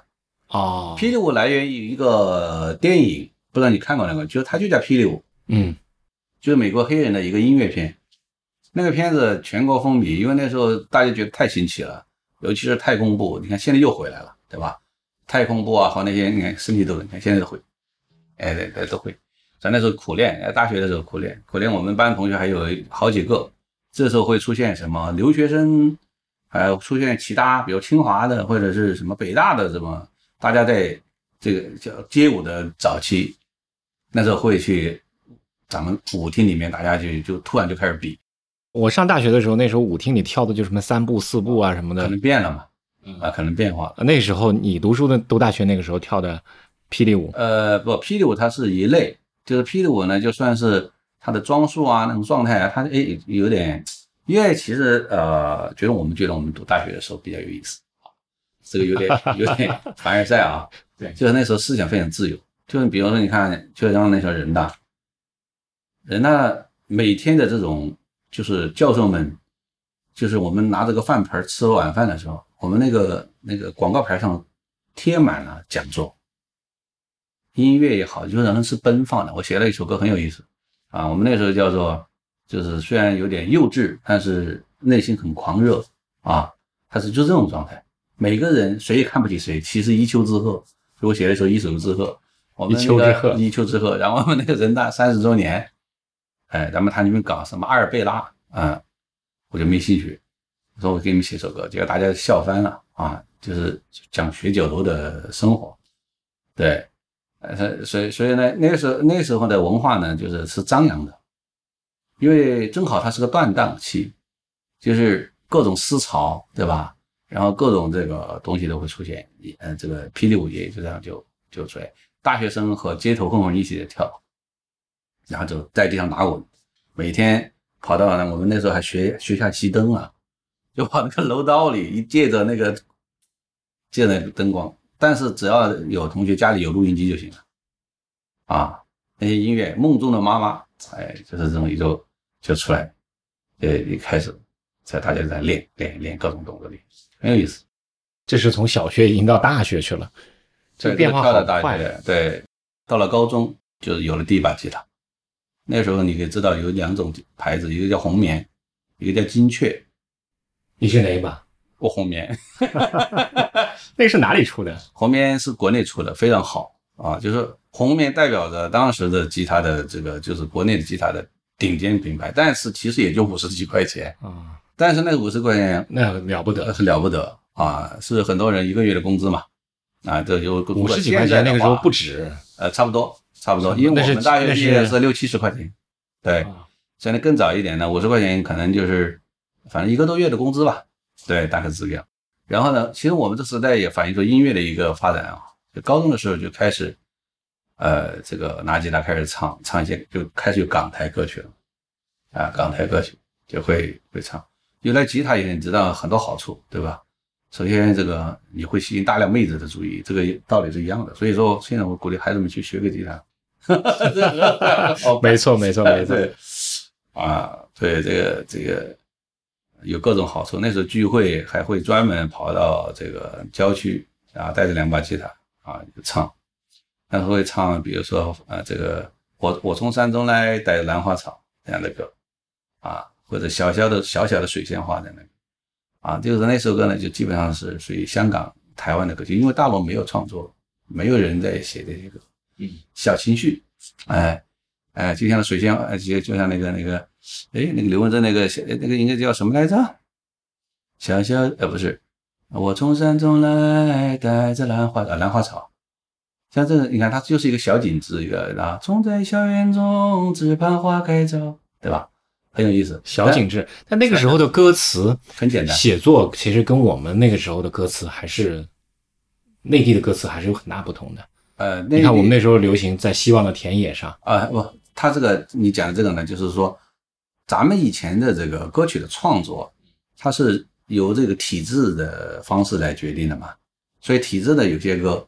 哦，霹雳舞来源于一个电影，不知道你看过那个，就是它就叫霹雳舞，嗯。就是美国黑人的一个音乐片。那个片子全国风靡，因为那时候大家觉得太新奇了，尤其是太空步，你看现在又回来了，对吧？太空步啊和那些你看身体都，你看现在都会，哎对对都会。咱那时候苦练，大学的时候苦练，苦练我们班同学还有好几个，这时候会出现什么留学生，还有出现其他，比如清华的或者是什么北大的什么，大家在这个叫街舞的早期，那时候会去咱们舞厅里面，大家就就突然就开始比，我上大学的时候，那时候舞厅里跳的就什么三步四步啊什么的可。能变了嘛，啊，可能变化了。那时候你读书的读大学那个时候跳的霹雳舞，呃，不，霹雳舞它是一类，就是霹雳舞呢，就算是它的装束啊，那种状态啊，它诶有点，因为其实呃，觉得我们觉得我们读大学的时候比较有意思啊，这个有点 有点凡尔赛啊，对就是那时候思想非常自由，就是比如说你看，就像那时候人大，人大每天的这种就是教授们，就是我们拿着个饭盆儿吃晚饭的时候，我们那个那个广告牌上贴满了讲座。音乐也好，就是人是奔放的。我写了一首歌很有意思啊，我们那时候叫做，就是虽然有点幼稚，但是内心很狂热啊，他是就这种状态。每个人谁也看不起谁，其实一丘之貉。所以我写了一首《一丘之貉》，我们一丘之貉一丘之貉。然后我们那个人大三十周年，哎，咱们他那边搞什么阿尔贝拉啊，我就没兴趣。我说我给你们写首歌，结果大家笑翻了啊，就是讲学酒楼的生活，对。呃，所以所以呢，那个时候那时候的文化呢，就是是张扬的，因为正好它是个断档期，就是各种思潮，对吧？然后各种这个东西都会出现，呃，这个霹雳舞也就这样就就出来，大学生和街头混混一起在跳，然后就在地上打滚，每天跑到呢，我们那时候还学学下熄灯啊，就跑那个楼道里，一借着那个借着那个灯光。但是只要有同学家里有录音机就行了，啊，那些音乐《梦中的妈妈》，哎，就是这种一就就出来，呃，一开始在大家在练练练各种动作练，很有意思。这是从小学已经到大学去了，这个变化好快。学，对，到了高中就是有了第一把吉他。那时候你可以知道有两种牌子，一个叫红棉，一个叫金雀。你是哪一把？我红棉，那是哪里出的？红棉是国内出的，非常好啊。就是红棉代表着当时的吉他的这个，就是国内的吉他的顶尖品牌，但是其实也就五十几块钱。啊，但是那五十块钱那了不得，呃是了不得啊，是很多人一个月的工资嘛。啊，这就五十几块钱那个时候不止。呃，差不多，差不多，因为我们大学毕业是是六七十块钱，对，啊现在更早一点呢，五十块钱可能就是反正一个多月的工资吧，对，大概是这样。然后呢，其实我们这时代也反映出音乐的一个发展啊，就高中的时候就开始，呃，这个拿吉他开始唱，唱一些就开始有港台歌曲了，啊，港台歌曲就会会唱。有了吉他以后，你知道很多好处，对吧？首先，这个你会吸引大量妹子的注意，这个道理是一样的。所以说，现在我鼓励孩子们去学个吉他。哦没错，没错，没错。对啊，对这个这个有各种好处。那时候聚会还会专门跑到这个郊区啊，带着两把吉他啊唱，那时候会唱，比如说呃这个我我从山中来，带着兰花草这样的歌啊，或者小小的小小的水仙花的歌啊，就是那首歌呢，就基本上是属于香港、台湾的歌曲，因为大陆没有创作没有人在写这些歌，嗯，小情绪，哎哎，就像水仙，呃就就像那个那个，哎，那个刘文正那个那个应该叫什么来着？小小呃不是，我从山中来，带着兰花啊兰花草。像这个，你看它就是一个小景致，一个啊，种在校园中，只盼花开早，对吧？很有意思，小景致。但那个时候的歌词很简单，写作其实跟我们那个时候的歌词还是内地的歌词还是有很大不同的。呃，你看我们那时候流行在希望的田野上啊，不，他这个你讲的这个呢，就是说咱们以前的这个歌曲的创作，它是由这个体制的方式来决定的嘛，所以体制的有些歌，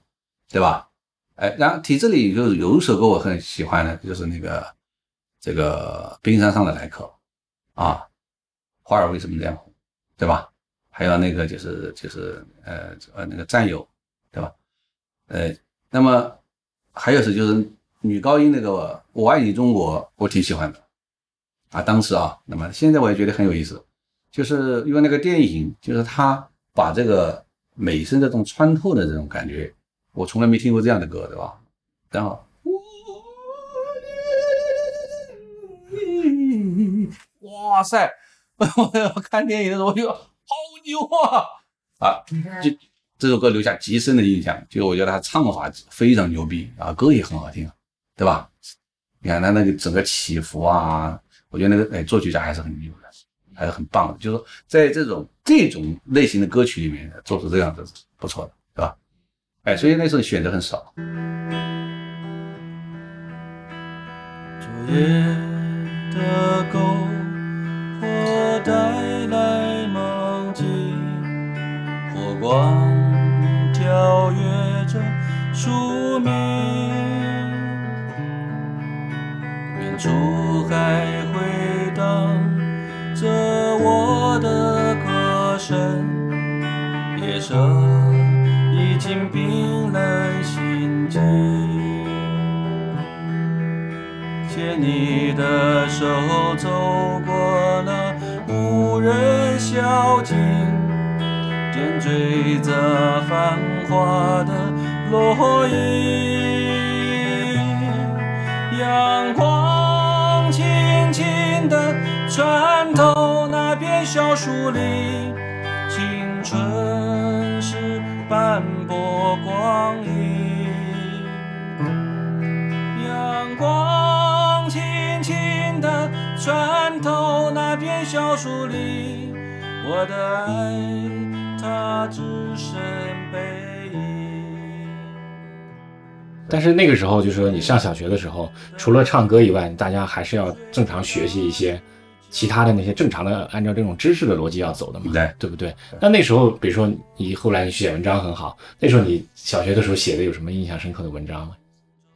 对吧？哎，然后体制里就有一首歌我很喜欢的，就是那个这个冰山上的来客啊，花儿为什么这样红，对吧？还有那个就是就是呃呃那个战友，对吧？呃，那么还有是就是女高音那个我爱你中国，我挺喜欢的啊，当时啊，那么现在我也觉得很有意思，就是因为那个电影，就是他把这个美声这种穿透的这种感觉。我从来没听过这样的歌，对吧？然后，哇塞！我要看电影的时候，我就好牛啊！啊，就这首歌留下极深的印象。就我觉得他唱法非常牛逼啊，歌也很好听，对吧？你看他那个整个起伏啊，我觉得那个哎作曲家还是很牛的，还是很棒的。就是说，在这种这种类型的歌曲里面做出这样的不错的。对吧哎，所以那时候选择很少。昨夜的篝火带来梦境，火光跳跃着宿命，远处还回荡着我的歌声，夜色。已经冰冷心境，牵你的手走过了无人小径，点缀着繁华的落英。阳光轻轻地穿透那片小树林，青春是。斑驳光阴，阳光轻轻地穿透那片小树林，我的爱它只剩背影。但是那个时候，就是说你上小学的时候，除了唱歌以外，大家还是要正常学习一些。其他的那些正常的按照这种知识的逻辑要走的嘛，对对不对？那那时候，比如说你后来写文章很好，那时候你小学的时候写的有什么印象深刻的文章吗？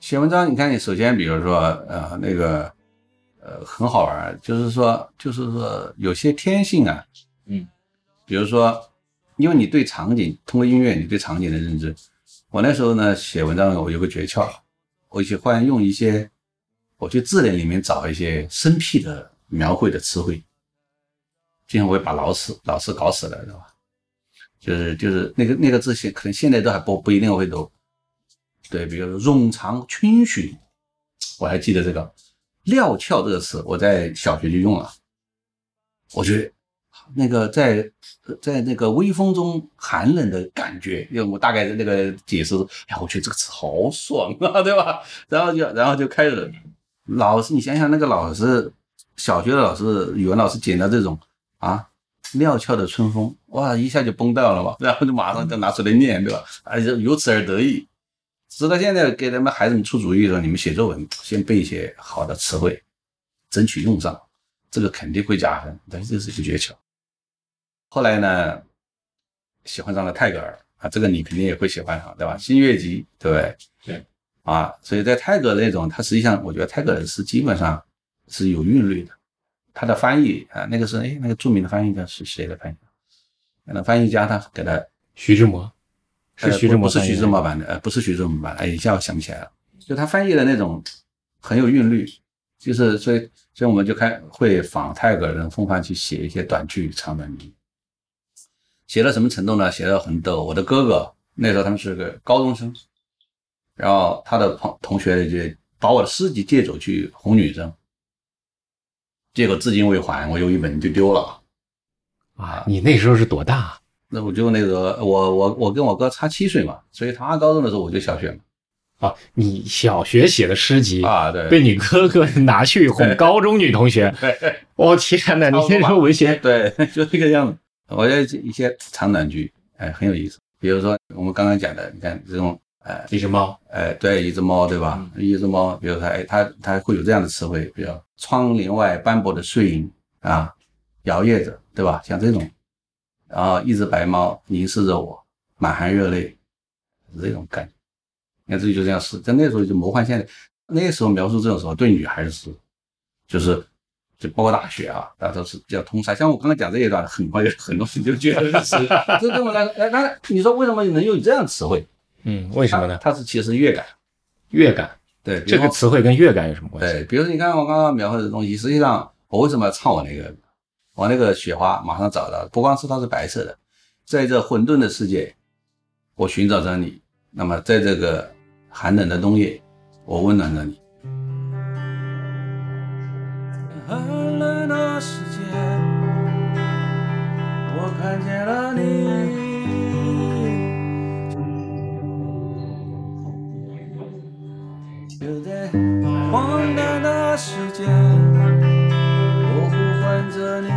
写文章，你看，你首先比如说，呃，那个，呃，很好玩，就是说，就是说有些天性啊，嗯，比如说，因为你对场景，通过音乐，你对场景的认知，我那时候呢写文章，我有个诀窍，我喜欢用一些，我去字典里面找一些生僻的。描绘的词汇，经常会把老师老师搞死了，知道吧？就是就是那个那个字现可能现在都还不不一定会读。对，比如冗长逡巡，我还记得这个料峭这个词，我在小学就用了。我觉得那个在在那个微风中寒冷的感觉，因为我大概的那个解释，哎，我觉得这个词好爽啊，对吧？然后就然后就开始老师，你想想那个老师。小学的老师，语文老师捡到这种啊料峭的春风，哇，一下就崩掉了嘛，然后就马上就拿出来念，对吧？啊，就由此而得意。直到现在给他们孩子们出主意的时候，你们写作文先背一些好的词汇，争取用上，这个肯定会加分。但是这是一个诀窍。后来呢，喜欢上了泰戈尔啊，这个你肯定也会喜欢上，对吧？新月集，对不对？对。啊，所以在泰戈尔那种，他实际上我觉得泰戈尔是基本上。是有韵律的，他的翻译啊，那个是哎，那个著名的翻译家是谁的翻译？那翻译家他给他徐志摩，是徐志摩，不是徐志摩版的，呃，不是徐志摩版的，哎，一下我想不起来了。就他翻译的那种很有韵律，就是所以所以我们就开会仿泰戈尔的风范去写一些短句长短句，写到什么程度呢？写到很逗。我的哥哥那时候他们是个高中生，然后他的朋同学就把我的诗集借走去哄女生，结果至今未还，我有一本就丢了。啊，你那时候是多大？那我就那个我我我跟我哥差七岁嘛，所以他高中的时候我就小学嘛。啊，你小学写的诗集啊，对，被你哥哥拿去哄高中女同学。我天哪，你那时候文学对，就这个样子。我觉得一些长短句，哎，很有意思。比如说我们刚刚讲的，你看这种，哎，一只猫，哎，对，一只猫，对吧？一只猫，比如说，哎，它它会有这样的词汇，比如窗帘外斑驳的睡影啊，摇曳着，对吧？像这种，然后一只白猫凝视着我，满含热泪，这种感觉。你看这就这样是，在那时候就魔幻现代，那时候描述这种时候对女孩子是，就是就包括大学啊，大家都是比较通杀。像我刚刚讲这一段，很快就很多人就觉得是，这对我来说，哎，那你说为什么能用这样词汇？嗯，为什么呢？它是其实乐感，乐感，对，这个词汇跟乐感有什么关系？对，比如说你看我刚刚描绘的东西，实际上我为什么要唱我那个，我那个雪花马上找到，不光是它是白色的，在这混沌的世界，我寻找着你。那么在这个。寒冷的冬夜，我温暖着你。看见了你。就在荒诞的世界，我呼唤着你。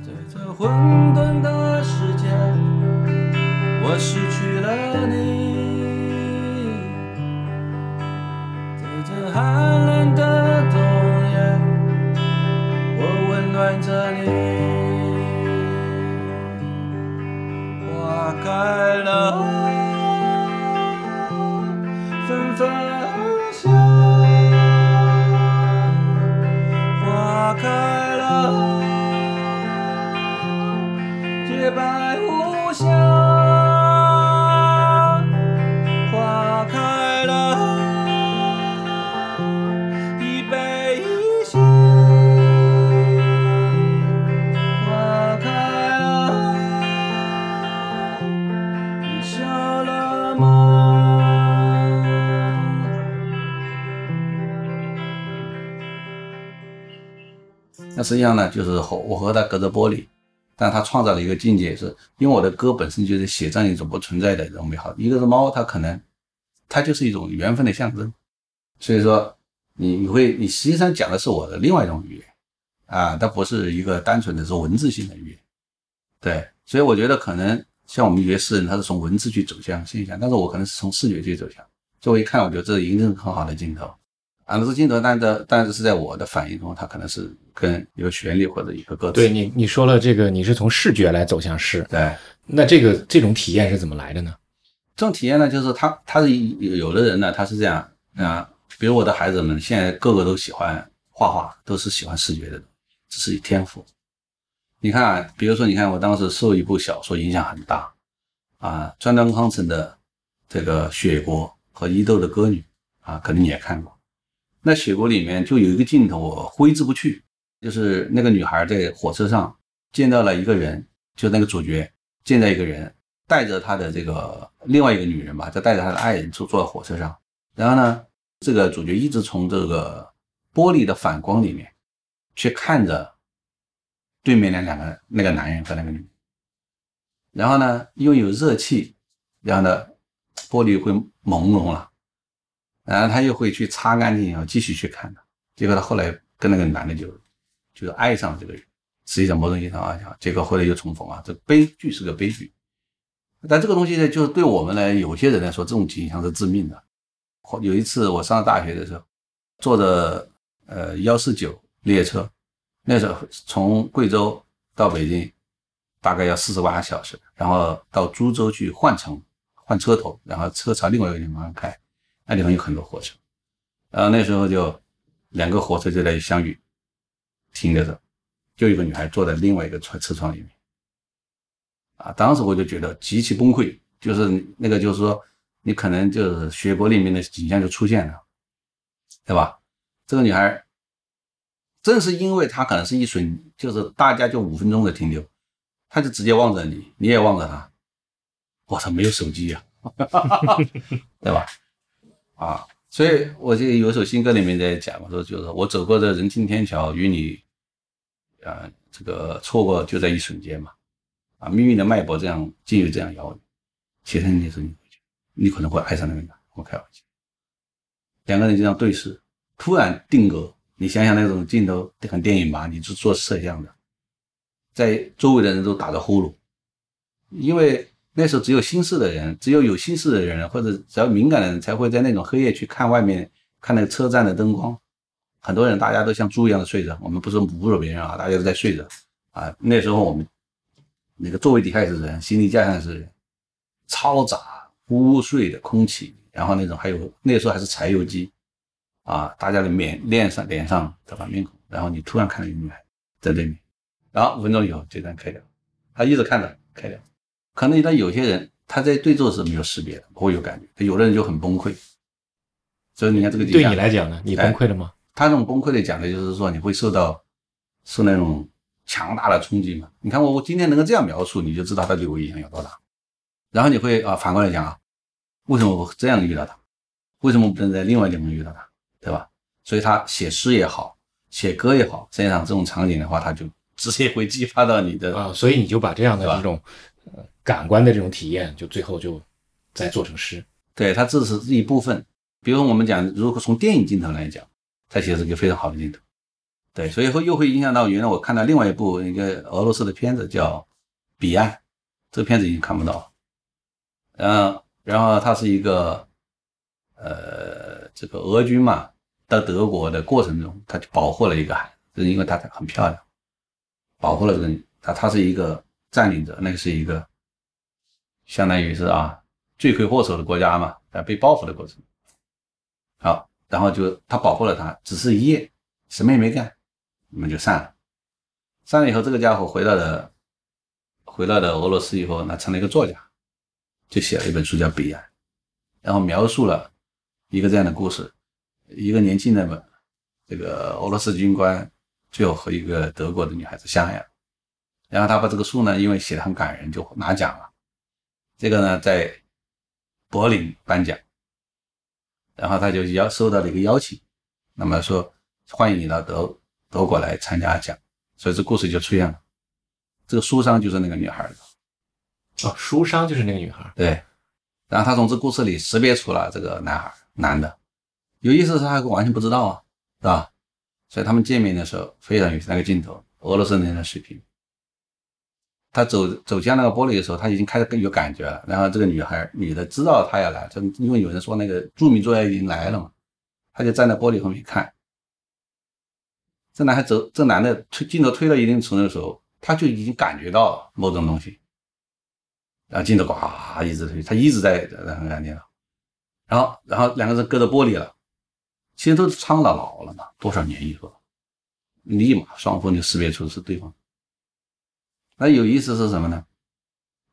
在这混沌的世界。我失去了你，在这寒这里。花开了，那实际上呢，就是和我和他隔着玻璃，但他创造了一个境界，是因为我的歌本身就是写这样一种不存在的这种美好。一个是猫，它可能它就是一种缘分的象征，所以说你你会你实际上讲的是我的另外一种语言啊，它不是一个单纯的是文字性的语言。对，所以我觉得可能像我们有些诗人，他是从文字去走向现象，但是我可能是从视觉去走向。所以我一看，我觉得这一定是很好的镜头。啊，这镜头，但的但是是在我的反应中，它可能是跟一个旋律或者一个歌词。对你，你说了这个，你是从视觉来走向诗。对，那这个这种体验是怎么来的呢？这种体验呢，就是他他是有的人呢，他是这样啊，比如我的孩子们，现在个个都喜欢画画，都是喜欢视觉的，这是天赋。你看，啊，比如说，你看我当时受一部小说影响很大啊，川端康成的这个《雪国》和伊豆的歌女啊，可能你也看过。那雪国里面就有一个镜头，我挥之不去，就是那个女孩在火车上见到了一个人，就那个主角见到一个人，带着他的这个另外一个女人吧，就带着他的爱人坐坐在火车上。然后呢，这个主角一直从这个玻璃的反光里面去看着对面那两个那个男人和那个女人。然后呢，因为有热气，然后呢，玻璃会朦胧了。然后他又会去擦干净，然后继续去看他。结果他后来跟那个男的就，就是爱上了这个人。实际上某种意义上啊，结果后来又重逢啊，这悲剧是个悲剧。但这个东西呢，就是对我们来有些人来说，这种景象是致命的。有一次我上大学的时候，坐着呃幺四九列车，那时候从贵州到北京大概要四十八小时，然后到株洲去换乘换车头，然后车朝另外一个地方开。那地方有很多火车，然后那时候就两个火车就在相遇，停在这，就一个女孩坐在另外一个车车窗里面，啊，当时我就觉得极其崩溃，就是那个就是说，你可能就是血泊里面的景象就出现了，对吧？这个女孩正是因为她可能是一瞬，就是大家就五分钟的停留，她就直接望着你，你也望着她，我操，没有手机呀、对吧？啊，所以我就有首新歌里面在讲，我说就是我走过这人行天桥，与你，啊，这个错过就在一瞬间嘛，啊，命运的脉搏这样竟有这样遥远，写成你时候你会觉得你可能会爱上那个人，我开玩笑，两个人就这样对视，突然定格，你想想那种镜头很电影吧，你是做摄像的，在周围的人都打着呼噜，因为那时候只有心事的人，只有有心事的人，或者只要敏感的人，才会在那种黑夜去看外面，看那个车站的灯光。很多人大家都像猪一样的睡着，我们不是侮辱别人啊，大家都在睡着啊。那时候我们那个座位底下也是人，行李架上也是人，嘈杂污秽的空气，然后那种还有那时候还是柴油机啊，大家的面脸上脸上对吧面孔，然后你突然看到一个女孩在对面，然后五分钟以后这段开掉，他一直看着开掉。可能那有些人他在对坐是没有识别的，不会有感觉，有的人就很崩溃。所以你看这个对你来讲呢，你崩溃了吗？他那种崩溃的讲的就是说你会受到受那种强大的冲击嘛。你看我我今天能够这样描述，你就知道他对我影响有多大。然后你会啊反过来讲啊，为什么我这样遇到他？为什么不能在另外一地方遇到他？对吧？所以他写诗也好，写歌也好，实际上这种场景的话，他就直接会激发到你的啊，所以你就把这样的这种感官的这种体验，就最后就再做成诗。对，它这是一部分。比如我们讲，如果从电影镜头来讲，它其实是一个非常好的镜头。对，所以会又会影响到原来我看到另外一部一个俄罗斯的片子叫《彼岸》，这个片子已经看不到了。嗯，然后它是一个呃，这个俄军嘛，到德国的过程中，他就保护了一个孩子，就是因为它很漂亮，保护了这个他他是一个占领者，那个是一个相当于是啊罪魁祸首的国家嘛，在被报复的过程。好，然后就他保护了他，只是一夜，什么也没干，我们就散了。散了以后，这个家伙回到了回到了俄罗斯以后，那成了一个作家，就写了一本书叫《彼岸》，然后描述了一个这样的故事：一个年轻的这个俄罗斯军官，最后和一个德国的女孩子相爱了。然后他把这个书呢，因为写的很感人，就拿奖了。这个呢，在柏林颁奖，然后他就邀收到了一个邀请，那么说欢迎你到德德国来参加奖，所以这故事就出现了。这个书商就是那个女孩的，哦，书商就是那个女孩。对。然后他从这故事里识别出了这个男孩，男的。有意思的是，他完全不知道啊，是吧？所以他们见面的时候非常有那个镜头，俄罗斯人的水平。他走走向那个玻璃的时候，他已经开始更有感觉了。然后这个女孩女的知道他要来，就因为有人说那个著名作家已经来了嘛，他就站在玻璃后面看。这男孩走，这男的推镜头推到一定程度的时候，他就已经感觉到某种东西。然后镜头呱一直推，他一直在然后感觉。然后然后两个人隔着玻璃了，其实都是苍老老了嘛，多少年以后，立马双方就识别出是对方。那有意思是什么呢？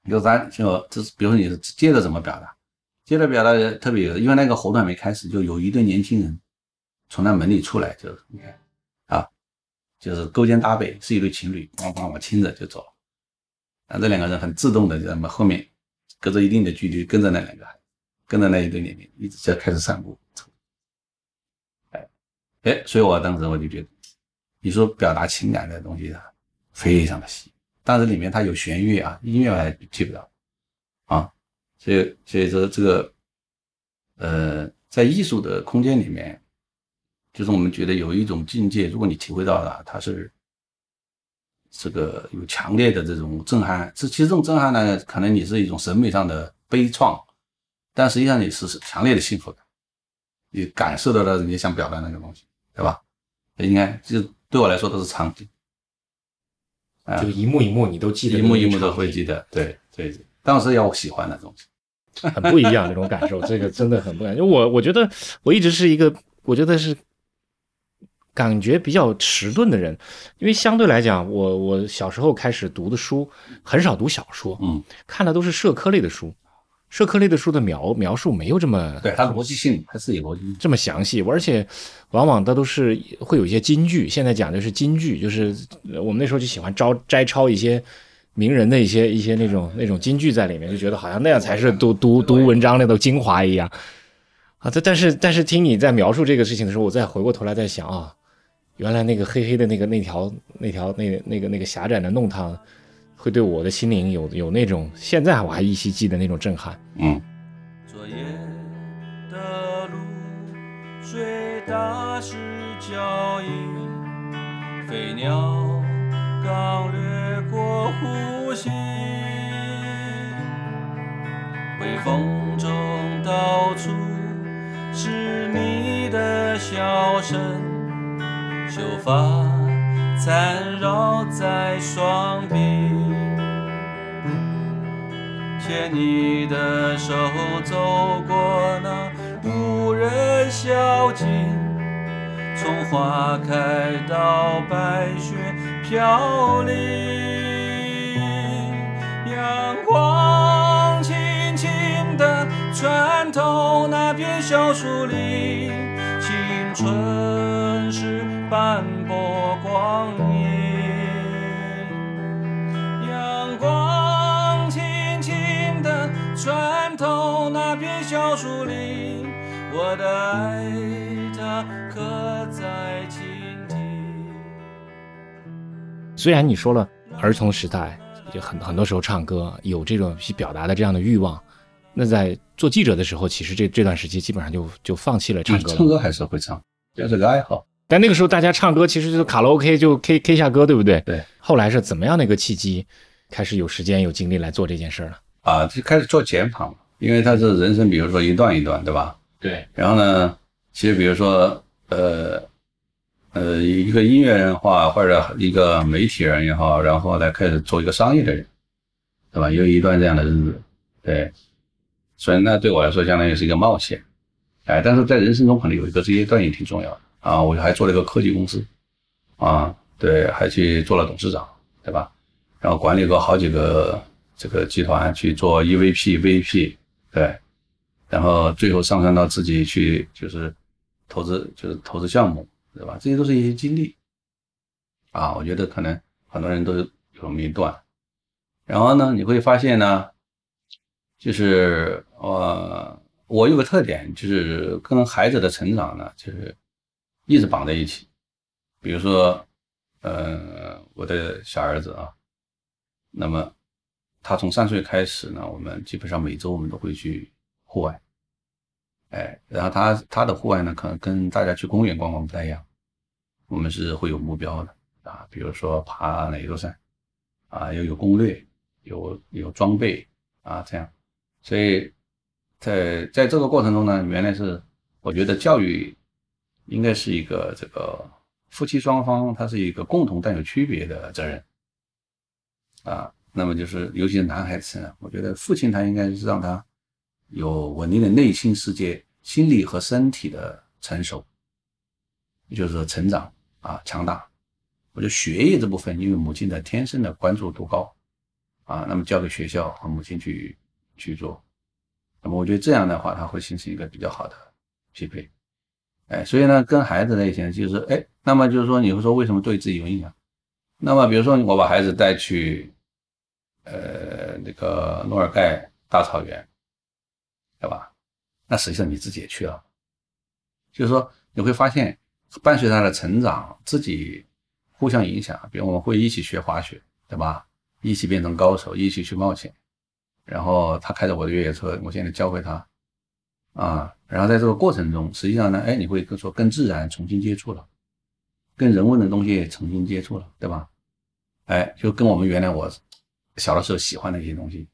就咱就就是，比如说你是接着怎么表达？接着表达特别有，因为那个活动还没开始，就有一对年轻人从那门里出来，就是你看啊，就是勾肩搭背，是一对情侣，咣咣我亲着就走了。啊，这两个人很自动的在那么后面，隔着一定的距离跟着那两个，跟着那一对年龄，一直就开始散步。哎哎，所以我当时我就觉得，你说表达情感的东西啊，非常的细。但是里面它有弦乐啊，音乐我还记不到啊，所以所以说这个呃，在艺术的空间里面，就是我们觉得有一种境界，如果你体会到了，它是这个有强烈的这种震撼。这其实这种震撼呢，可能你是一种审美上的悲怆，但实际上你是强烈的幸福感，你感受到了你想表达那个东西，对吧？应该就对我来说都是场景。啊。就一幕一幕你都记得，一幕一幕都会记得，对对，对当时要我喜欢的东西，很不一样那种感受，这个真的很不一样。因为我我觉得我一直是一个，我觉得是感觉比较迟钝的人，因为相对来讲，我我小时候开始读的书很少读小说，嗯，看的都是社科类的书，社科类的书的描描述没有这么对，它逻辑性还是有逻辑，这么详细，而且往往它都是会有一些金句。现在讲的是金句，就是呃我们那时候就喜欢招摘抄一些名人的一些一些那种那种金句在里面，就觉得好像那样才是读读读文章那种精华一样。啊，但但是但是听你在描述这个事情的时候，我再回过头来再想啊，原来那个黑黑的那个那条那条那那个那个狭窄的弄堂，会对我的心灵有有那种现在我还依稀记得那种震撼。嗯，昨夜的路，水打湿脚印，飞鸟刚掠过呼吸，微风中到处是你的笑声，秀发缠绕在双臂。牵你的手走过那无人小径，从花开到白雪飘零。阳光轻轻地穿透那片小树林，春是斑驳光影。阳光轻轻地穿透那片小树林，我的爱它刻在蜻蜓。虽然你说了儿童时代就很很多时候唱歌有这种去表达的这样的欲望，那在做记者的时候，其实这这段时期基本上就就放弃了唱歌了。唱歌还是会唱，这是个爱好。但那个时候大家唱歌其实就是卡拉 OK 就 K K 下歌，对不对？对。后来是怎么样的一个契机，开始有时间有精力来做这件事儿了？啊，就开始做减法嘛，因为他是人生，比如说一段一段，对吧？对。然后呢，其实比如说，呃，呃，一个音乐人话，或者一个媒体人也好，然后来开始做一个商业的人，对吧？有一段这样的日子，对。所以那对我来说，相当于是一个冒险，哎，但是在人生中可能有一个这阶段也挺重要的啊。我还做了一个科技公司，啊，对，还去做了董事长，对吧？然后管理过好几个这个集团去做 EVP、VP，对，然后最后上升到自己去就是投资，就是投资项目，对吧？这些都是一些经历啊。我觉得可能很多人都有这么一段，然后呢，你会发现呢，就是呃，我有个特点，就是跟孩子的成长呢，就是一直绑在一起。比如说，呃，我的小儿子啊。那么，他从三岁开始呢，我们基本上每周我们都会去户外，哎，然后他他的户外呢，可能跟大家去公园逛逛不太一样，我们是会有目标的啊，比如说爬哪座山，啊，要有攻略，有有装备啊，这样，所以在在这个过程中呢，原来是我觉得教育应该是一个这个夫妻双方，它是一个共同但有区别的责任。啊，那么就是尤其是男孩子，我觉得父亲他应该是让他有稳定的内心世界、心理和身体的成熟，就是说成长啊，强大。我觉得学业这部分，因为母亲的天生的关注度高啊，那么交给学校和母亲去去做。那么我觉得这样的话，他会形成一个比较好的匹配。哎，所以呢，跟孩子在一起就是哎，那么就是说你会说为什么对自己有影响？那么比如说我把孩子带去。呃，那个诺尔盖大草原，对吧？那实际上你自己也去了，就是说你会发现，伴随他的成长，自己互相影响。比如我们会一起学滑雪，对吧？一起变成高手，一起去冒险。然后他开着我的越野车，我现在教会他啊。然后在这个过程中，实际上呢，哎，你会跟说跟自然重新接触了，跟人文的东西也重新接触了，对吧？哎，就跟我们原来我。小的时候喜欢的一些东西，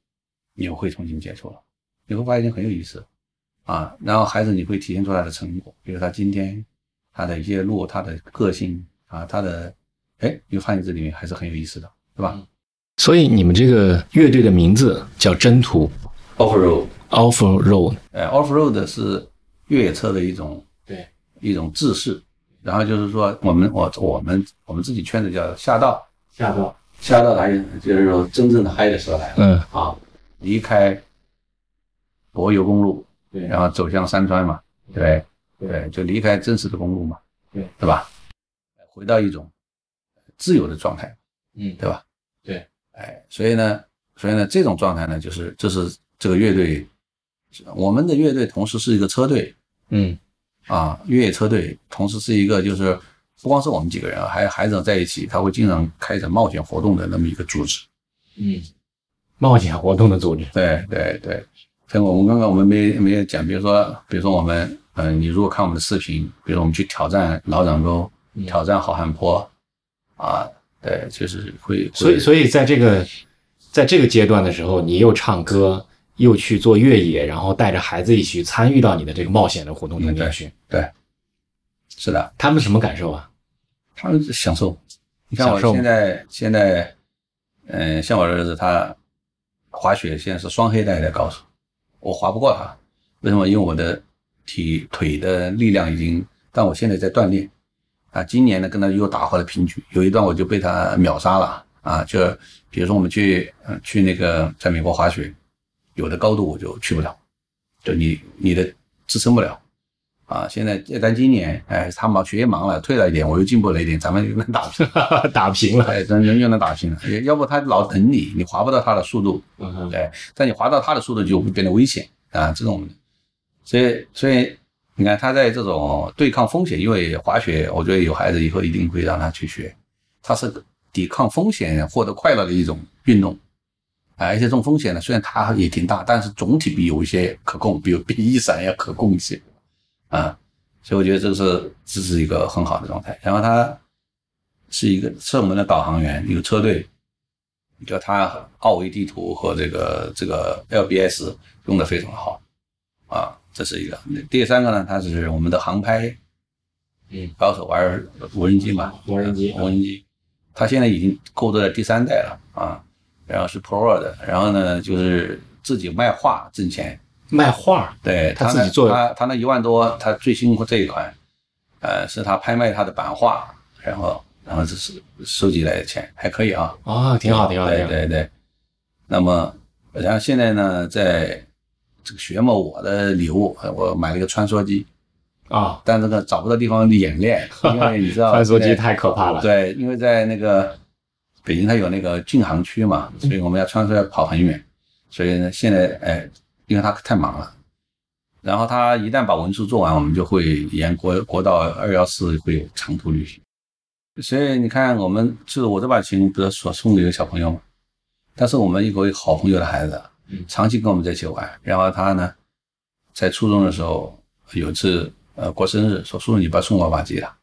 你又会重新接触了，你会发现很有意思啊。然后孩子你会体现出来的成果，比如他今天他的一些路，他的个性啊，他的哎，你会发现这里面还是很有意思的，对吧？所以你们这个乐队的名字叫征途，Off Road，Off Road，呃，Off Road 是越野车的一种对。一种制式。然后就是说我们我我们我们自己圈子叫下道，下道。下道来就是说真正的嗨的时候来了，嗯，啊，离开柏油公路，对，然后走向山川嘛，对，对，就离开真实的公路嘛，对，对吧？回到一种自由的状态，嗯，对吧？对，哎，所以呢，所以呢，这种状态呢，就是这是这个乐队，我们的乐队同时是一个车队嗯。啊，越野车队，同时是一个就是不光是我们几个人，还有孩子在一起，他会经常开展冒险活动的那么一个组织。嗯，冒险活动的组织，对对对，像我们刚刚我们没没有讲，比如说比如说我们，嗯、你如果看我们的视频，比如说我们去挑战老掌沟，挑战好汉坡，啊，对，就是会，所以所以在这个在这个阶段的时候，你又唱歌，又去做越野，然后带着孩子一起去参与到你的这个冒险的活动中间去，对，是的，他们什么感受啊？他们是享受。你看我现在现在，嗯、像我儿子他滑雪现在是双黑带的高手，我滑不过他，为什么？因为我的体腿的力量已经，但我现在在锻炼啊。今年呢跟他又打回了平局，有一段我就被他秒杀了啊。就比如说我们去呃去那个在美国滑雪，有的高度我就去不了，就你你的支撑不了。啊，现在但今年，哎，他忙学业忙了，退了一点，我又进步了一点，咱们就能打平，打平了，哎，人人又能打平了。也要不他老等你，你滑不到他的速度，对，但你滑到他的速度就会变得危险啊，这种，所以所以你看他在这种对抗风险，因为滑雪，我觉得有孩子以后一定会让他去学，他是抵抗风险获得快乐的一种运动。而且这种风险呢，虽然它也挺大，但是总体比有一些可控，比比一闪要可控一些。啊，所以我觉得这是这是一个很好的状态。然后他是一个是我们的导航员，有车队，就他奥维地图和这个这个 LBS 用的非常好啊，这是一个。第三个呢，他是我们的航拍，嗯，高手玩无人机嘛，无人机无人机，他现在已经过渡到第三代了啊，然后是 Pro 的，然后呢就是自己卖画挣钱，卖画，对他自己做他他那一万多，他最新这一款，呃，是他拍卖他的版画，然后然后这是收集来的钱，还可以啊，哦，挺好，挺好，对。对对。那么，然后现在呢，在这个学嘛，我的礼物，呃我买了一个穿梭机，啊，但这个找不到地方演练，因为你知道 穿梭机太可怕了。对，因为在那个北京，它有那个禁航区嘛，所以我们要穿梭要跑很远，所以呢，现在哎，因为他太忙了，然后他一旦把文书做完，我们就会沿国国道二幺四会有长途旅行。所以你看，我们就是我这把琴不是所送给一个小朋友嘛，但是我们一个好朋友的孩子，长期跟我们在一起玩，然后他呢，在初中的时候有一次呃过生日，说叔叔你不要送我把吉他，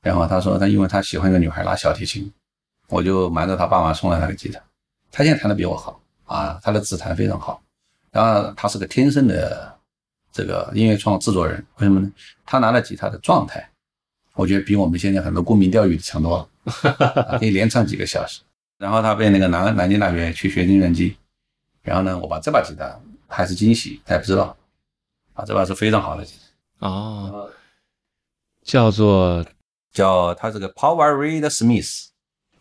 然后他说他因为他喜欢一个女孩拉小提琴，我就瞒着他爸妈送了他个吉他，他现在弹的比我好啊，他的指弹非常好，然后他是个天生的这个音乐创制作人，为什么呢？他拿了吉他的状态，我觉得比我们现在很多沽名钓誉的强多了，啊可以连唱几个小时。然后他被那个南南京大学去学计算机，然后呢，我把这把吉他还是惊喜，他也不知道，啊，这把是非常好的吉他，哦，叫做？叫它这个 Power Reed Smith，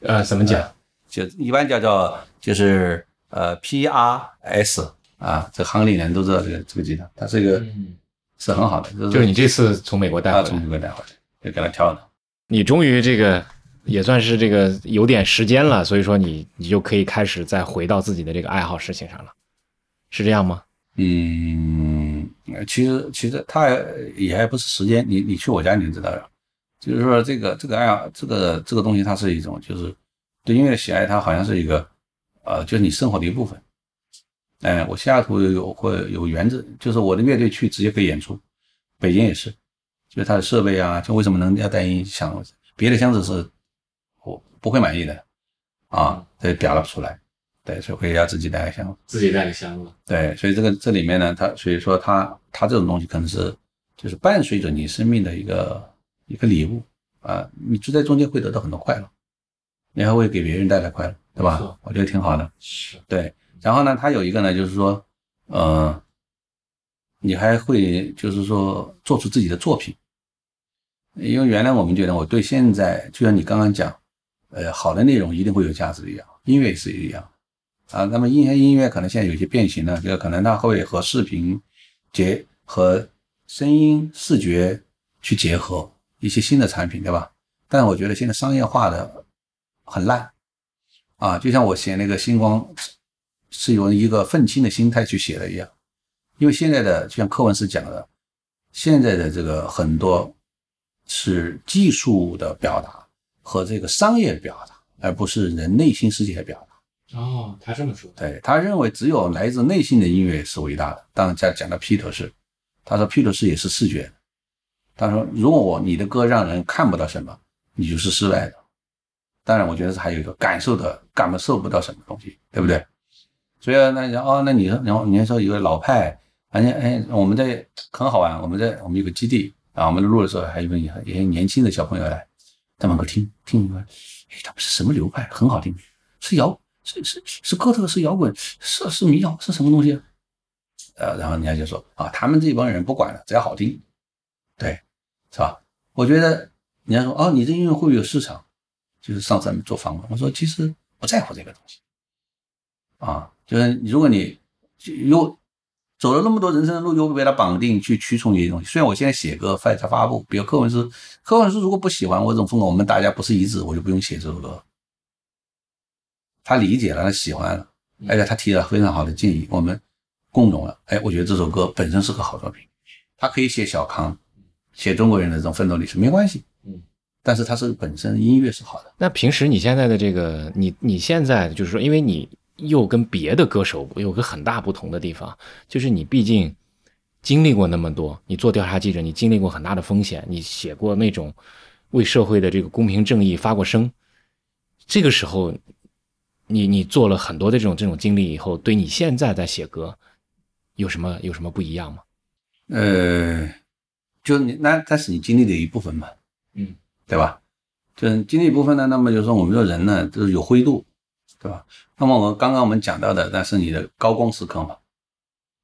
呃，怎么讲？就一般叫叫就是呃 P R S 啊，这行里人都知道这个这个吉他，它是一个嗯，是很好的，就是就是你这次从美国带啊回来，从美国带回来，就给他挑的。你终于这个也算是这个有点时间了，所以说你你就可以开始再回到自己的这个爱好事情上了，是这样吗？嗯，其实其实他也还不是时间，你你去我家你就知道了。就是说这个这个爱好，这个这个东西，它是一种就是对音乐的喜爱，它好像是一个呃，就是你生活的一部分。哎，我西雅图有会有园子，就是我的乐队去直接可以演出，北京也是，就是它的设备啊，就为什么能要带音响，别的箱子是不会满意的。啊，这表达不出来，对，所以会要自己带个箱。子。自己带个箱子，对，所以这个这里面呢，它所以说它它这种东西可能是就是伴随着你生命的一个一个礼物。啊，你就在中间会得到很多快乐，你还会给别人带来快乐，对吧？我觉得挺好的。是。对，然后呢，它有一个呢，就是说，呃，你还会就是说做出自己的作品，因为原来我们觉得我对现在就像你刚刚讲，呃，好的内容一定会有价值一样，音乐也是一样。啊，那么音乐音乐可能现在有些变形了，就可能它会和视频结和声音、视觉去结合一些新的产品，对吧？但我觉得现在商业化的很烂，啊，就像我写那个星光是用一个愤青的心态去写的一样，因为现在的就像课文是讲的，现在的这个很多是技术的表达和这个商业表达，而不是人内心世界的表达。哦，他这么说，对他认为只有来自内心的音乐是伟大的。当然，在讲到披头士，他说披头士也是视觉的。他说，如果我你的歌让人看不到什么，你就是失败的。当然，我觉得是还有一个感受的，感受不到什么东西，对不对？所以那然后那你说，然后你说有个老派，反正哎，我们在很好玩，我们在我们有个基地啊，我们录的时候还有一些一些年轻的小朋友来在门口听听，哎，他们是什么流派？很好听，是摇。是是是哥特是摇滚是是民谣是什么东西？呃，然后人家就说啊，他们这帮人不管了，只要好听，对，是吧？我觉得人家说哦，你这音乐会不会有市场？就是上次做访问，我说其实不在乎这个东西，啊，就是如果你又走了那么多人生的路，又被他绑定去驱从一些东西。虽然我现在写歌发在发布，比如课文诗，课文诗如果不喜欢我这种风格，我们大家不是一致，我就不用写这首歌。他理解了，他喜欢了，而且他提了非常好的建议，我们共融了。哎，我觉得这首歌本身是个好作品，他可以写小康，写中国人的这种奋斗历史没关系。嗯，但是他是本身音乐是好的。那平时你现在的这个，你你现在就是说，因为你又跟别的歌手有个很大不同的地方，就是你毕竟经历过那么多，你做调查记者，你经历过很大的风险，你写过那种为社会的这个公平正义发过声，这个时候。你你做了很多的这种这种经历以后，对你现在在写歌有什么有什么不一样吗？呃，就你那但是你经历的一部分嘛，嗯，对吧？就是经历一部分呢，那么就是说我们说人呢就是有灰度，对吧？那么我刚刚我们讲到的，那是你的高光时刻嘛？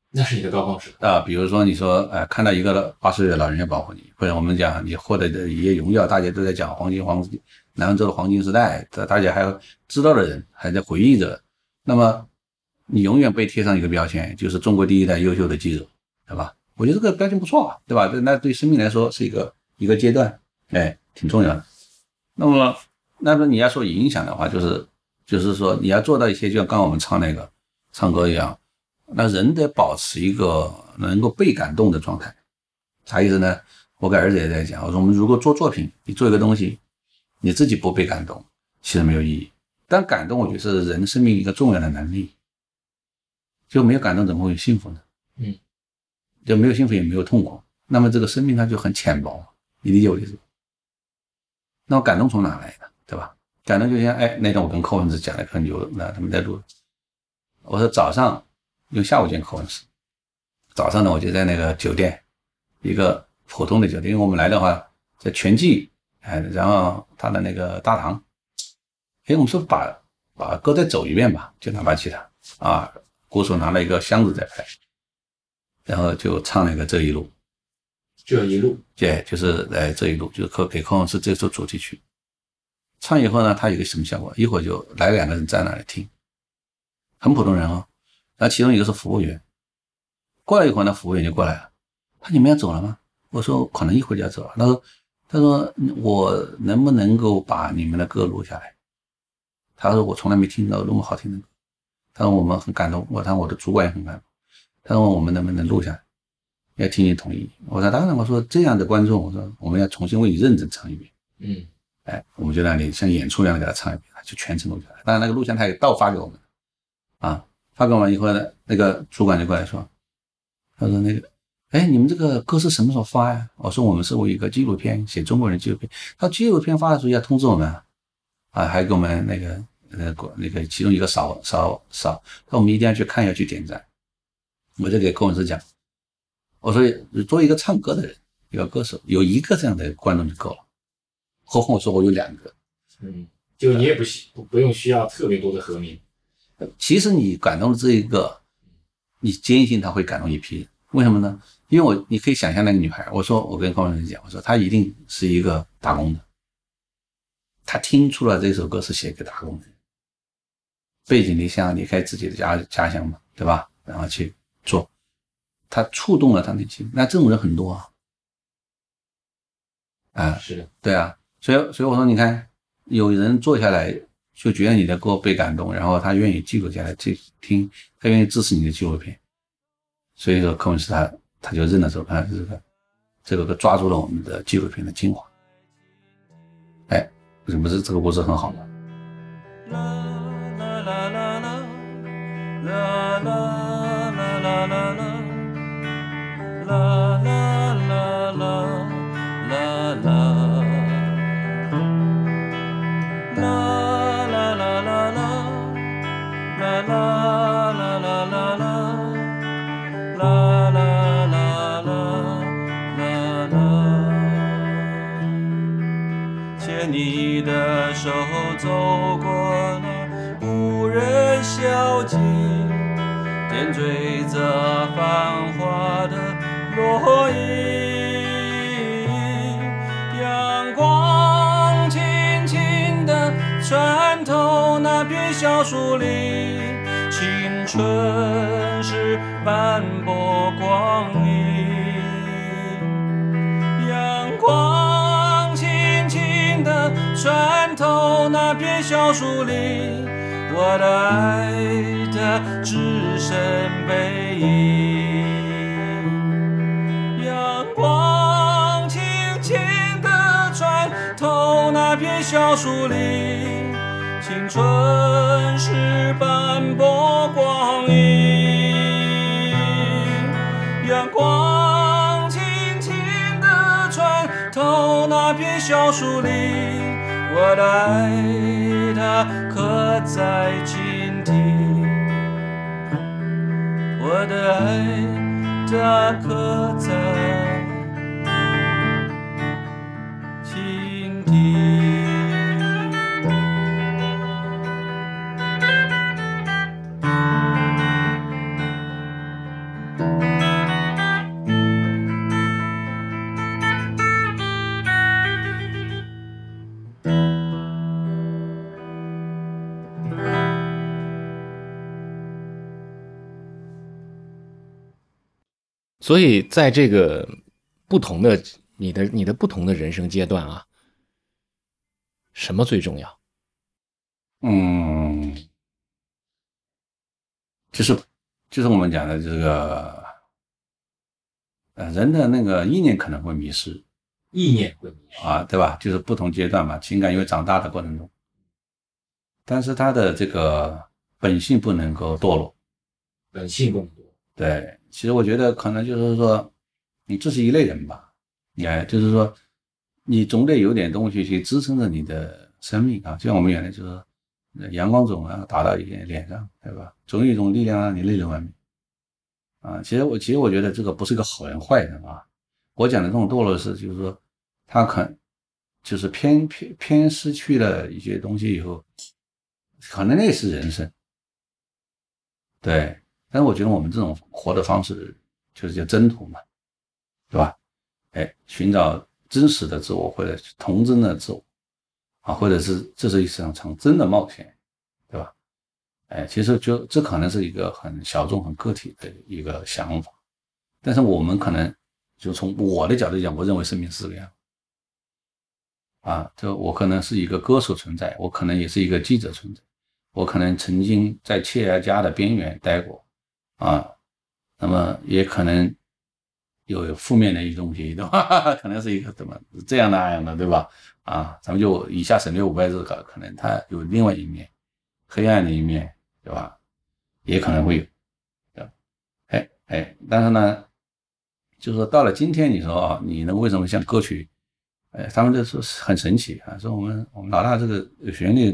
那是你的高光时刻啊，比如说你说，哎，看到一个八十岁的老人要保护你，或者我们讲你获得的一些荣耀，大家都在讲黄金黄金。南州的黄金时代，大大家还有知道的人还在回忆着。那么你永远被贴上一个标签，就是中国第一代优秀的记者，对吧？我觉得这个标签不错啊，对吧？那对生命来说是一个一个阶段，哎，挺重要的。那么，那么你要说影响的话，就是就是说你要做到一些，就像刚刚我们唱那个唱歌一样，那人得保持一个能够被感动的状态。啥意思呢？我跟儿子也在讲，我说我们如果做作品，你做一个东西。你自己不被感动，其实没有意义。但感动，我觉得是人生命一个重要的能力。就没有感动，怎么会有幸福呢？嗯，就没有幸福，也没有痛苦。那么这个生命它就很浅薄。你理解我的意思？那么感动从哪来的？对吧？感动就像哎，那天我跟柯文子讲了很牛，那他们在录。我说早上用下午见柯文子，早上呢我就在那个酒店，一个普通的酒店，因为我们来的话在全季。哎，然后他的那个大堂，哎，我们说把把歌再走一遍吧，就拿把吉他。啊，鼓手拿了一个箱子在拍，然后就唱那个这一路，这一路，对，就是来这一路，就是给给柯文是这首主题曲，唱以后呢，他有个什么效果？一会儿就来两个人在那里听，很普通人哦，然后其中一个是服务员，过了一会儿呢，服务员就过来了，他你们要走了吗？我说可能一会儿就要走了，他说。他说：“我能不能够把你们的歌录下来？”他说：“我从来没听到那么好听的歌。”他说：“我们很感动。”我他我的主管也很感动。他说：“我们能不能录下来？要听你同意。”我说：“当然。”我说：“这样的观众，我说我们要重新为你认真唱一遍。”嗯，哎，我们就让你像演出一样给他唱一遍，就全程录下来。当然，那个录像他也倒发给我们，啊，发给我们以后呢，那个主管就过来说：“他说那个。”哎，你们这个歌是什么时候发呀？我说我们是为一个纪录片写中国人纪录片，他纪录片发的时候要通知我们，啊，还给我们那个那个那个其中一个扫扫扫，那我们一定要去看，要去点赞。我就给柯文哲讲，我说作为一个唱歌的人，一个歌手，有一个这样的观众就够了，何况我说我有两个，嗯，就你也不需不不用需要特别多的和鸣，其实你感动了这一个，你坚信他会感动一批人。为什么呢？因为我你可以想象那个女孩，我说我跟高文哲讲，我说她一定是一个打工的，她听出了这首歌是写给打工的，背井离乡离开自己的家家乡嘛，对吧？然后去做，她触动了她内心。那这种人很多啊，啊，是的，对啊，所以所以我说，你看有人坐下来就觉得你的歌被感动，然后他愿意记录下来去听，他愿意支持你的纪录片。所以说，柯文斯他他就认了这个，这个这个抓住了我们的纪录片的精华。哎，是不是这个故事很好吗？啦啦啦啦啦啦啦啦啦啦。啦啦啦啦啦手走过那无人小径，点缀着繁华的。落英，阳光轻轻地穿透那片小树林，青春是斑驳光阴。穿透那片小树林，我的爱的只剩背影。阳光轻轻地穿透那片小树林，青春是斑驳光阴。阳光轻轻地穿透那片小树林，我的爱它刻在心底，我的爱它刻在。所以，在这个不同的你的你的不同的人生阶段啊，什么最重要？嗯，就是就是我们讲的这个，呃，人的那个意念可能会迷失，意念会迷失啊，对吧？就是不同阶段嘛，情感因为长大的过程中，但是他的这个本性不能够堕落，本性不能堕落，对。其实我觉得可能就是说，你这是一类人吧，哎，就是说，你总得有点东西去支撑着你的生命啊。就像我们原来就说，阳光总要打到你脸上，对吧？总有一种力量让你泪流满面啊。其实我其实我觉得这个不是个好人坏人啊。我讲的这种堕落是，就是说，他可就是偏偏偏失去了一些东西以后，可能那是人生，对。但我觉得我们这种活的方式就是叫征途嘛，对吧？哎，寻找真实的自我或者童真的自我啊，或者是这是一场场真的冒险，对吧？哎，其实就这可能是一个很小众、很个体的一个想法，但是我们可能就从我的角度讲，我认为生命是这个样啊，就我可能是一个歌手存在，我可能也是一个记者存在，我可能曾经在企业家的边缘待过。啊，那么也可能有负面的一些东西，对吧？可能是一个怎么这样那样的，对吧？啊，咱们就以下省略五百字，可可能它有另外一面黑暗的一面，对吧？也可能会有，对吧？哎哎，但是呢，就是到了今天，你说啊，你呢为什么像歌曲？哎，他们就说很神奇啊，说我们我们老大这个旋律，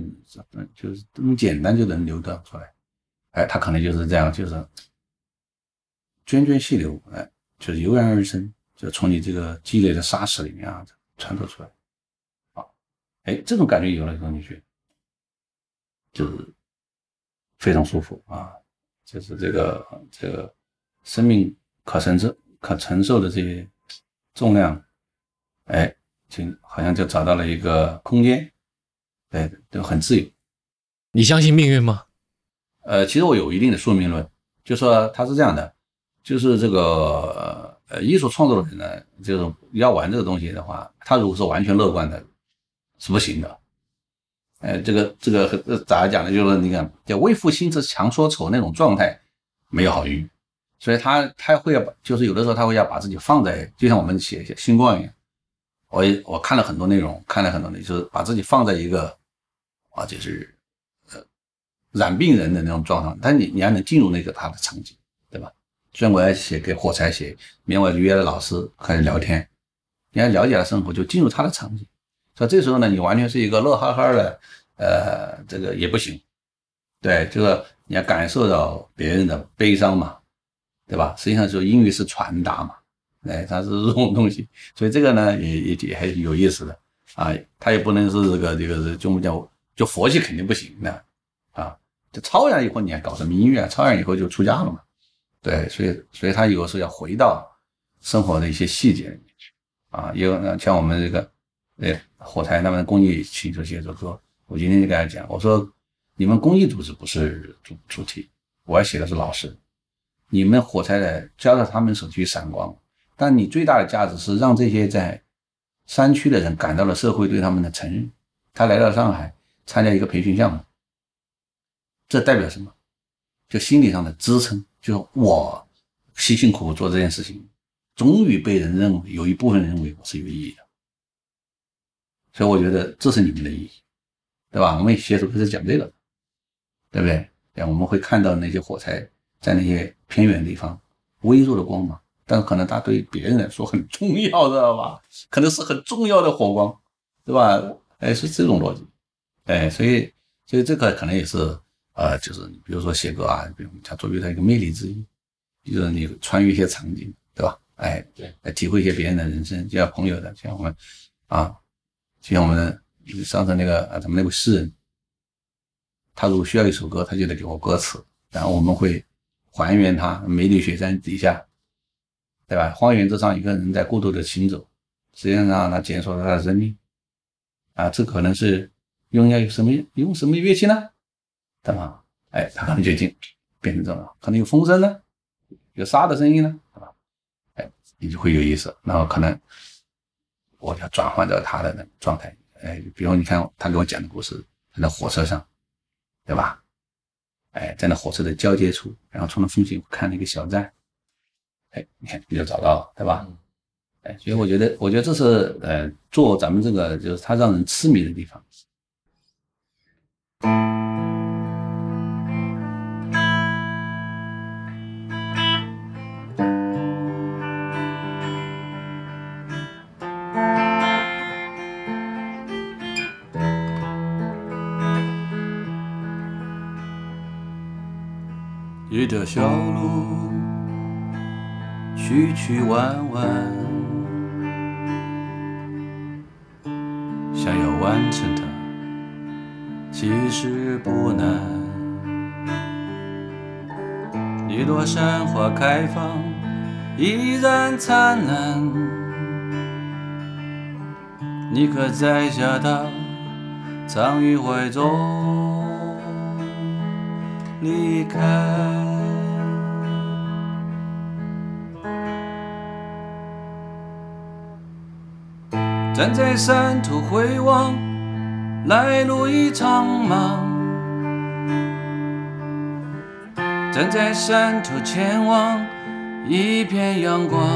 就是这么简单就能流淌出来，哎，他可能就是这样，就是。涓涓细流，哎，就是油然而生，就从你这个积累的沙石里面啊，穿透出来，啊，哎，这种感觉有了以后，你觉得就是非常舒服啊，就是这个这个生命可承受可承受的这些重量，哎，就好像就找到了一个空间，对，都很自由。你相信命运吗？呃，其实我有一定的宿命论，就说它是这样的。就是这个呃，艺术创作的人呢，就是要玩这个东西的话，他如果是完全乐观的，是不行的呃，这个这个咋讲呢？就是那个叫为赋新词强说愁那种状态没有好运，所以他他会要把，就是有的时候他会要把自己放在，就像我们写写新冠一样。我我看了很多内容，看了很多内容，就是把自己放在一个啊，就是呃染病人的那种状态，但你你还能进入那个他的场景，对吧？虽然我要写给火柴写，明天我就约了老师开始聊天，你要了解他生活，就进入他的场景。所以这时候呢，你完全是一个乐呵呵的，呃，这个也不行，对，这个你要感受到别人的悲伤嘛，对吧？实际上就英语是传达嘛。哎，它是这种东西，所以这个呢也也也还有意思的啊，它也不能是这个这个是就我们讲就佛系肯定不行的啊，就超然以后你还搞什么音乐啊？超然以后就出家了嘛，对，所以所以他有时候要回到生活的一些细节里面去啊，有像我们这个哎火柴他们公益请求写作说，我今天就跟他讲，我说你们公益组织不是主主体，我要写的是老师，你们火柴的交到他们手去闪光。但你最大的价值是让这些在山区的人感到了社会对他们的承认。他来到上海参加一个培训项目，这代表什么？就心理上的支撑，就是我辛辛苦苦做这件事情，终于被人认为有一部分人认为我是有意义的。所以我觉得这是你们的意义，对吧？我们携手是讲这个，对不对？对，我们会看到那些火柴在那些偏远地方微弱的光芒。但是可能它对别人来说很重要，知道吧？可能是很重要的火光，对吧？哎，是这种逻辑，哎，所以，所以这个可能也是，呃，就是比如说写歌啊，比如它作为它一个魅力之一，就是你穿越一些场景，对吧？哎，对，来体会一些别人的人生，就像朋友的，像我们，啊，就像我们上次那个啊咱们那位诗人，他如果需要一首歌，他就得给我歌词，然后我们会还原他梅里雪山底下。对吧？荒原之上，一个人在孤独的行走，实际上他减少了他的生命啊！这可能是用要有什么用什么乐器呢？对吧？哎，他可能就已经变成这种，可能有风声呢，有沙的声音呢，对吧？哎，你就会有意思。然后可能我要转换到他的那种状态，哎，比如你看他给我讲的故事，在火车上，对吧？哎，在那火车的交接处，然后从那风景看那个小站。哎，你看，你就找到了，对吧？哎，所以我觉得，我觉得这是呃，做咱们这个就是它让人痴迷的地方。小路。曲曲弯弯，想要完成它，其实不难。一朵山花开放，依然灿烂。你可摘下它，藏于怀中，离开。站在山头回望，来路已苍茫。站在山头前往，一片阳光，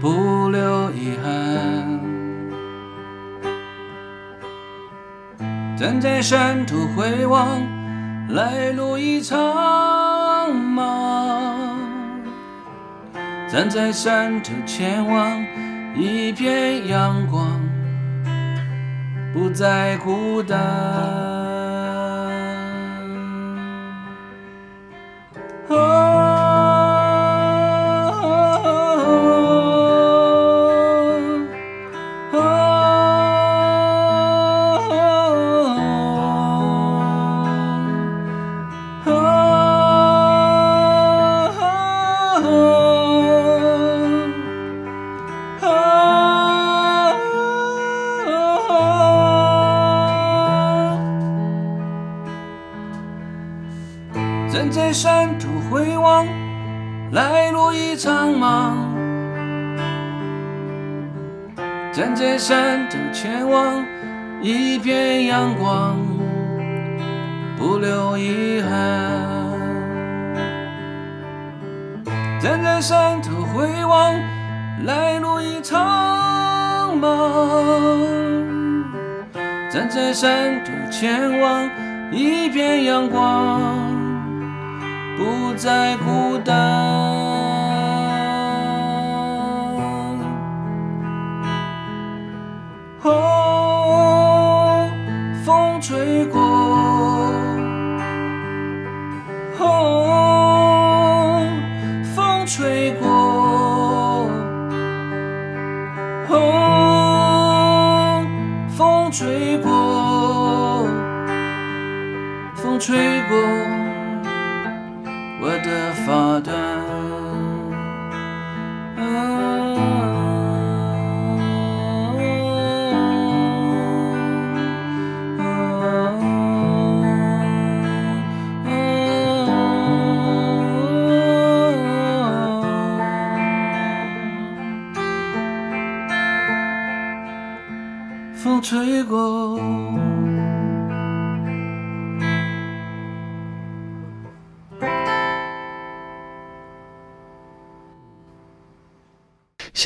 不留遗憾。站在山头回望，来路已苍茫。站在山头前往。一片阳光，不再孤单。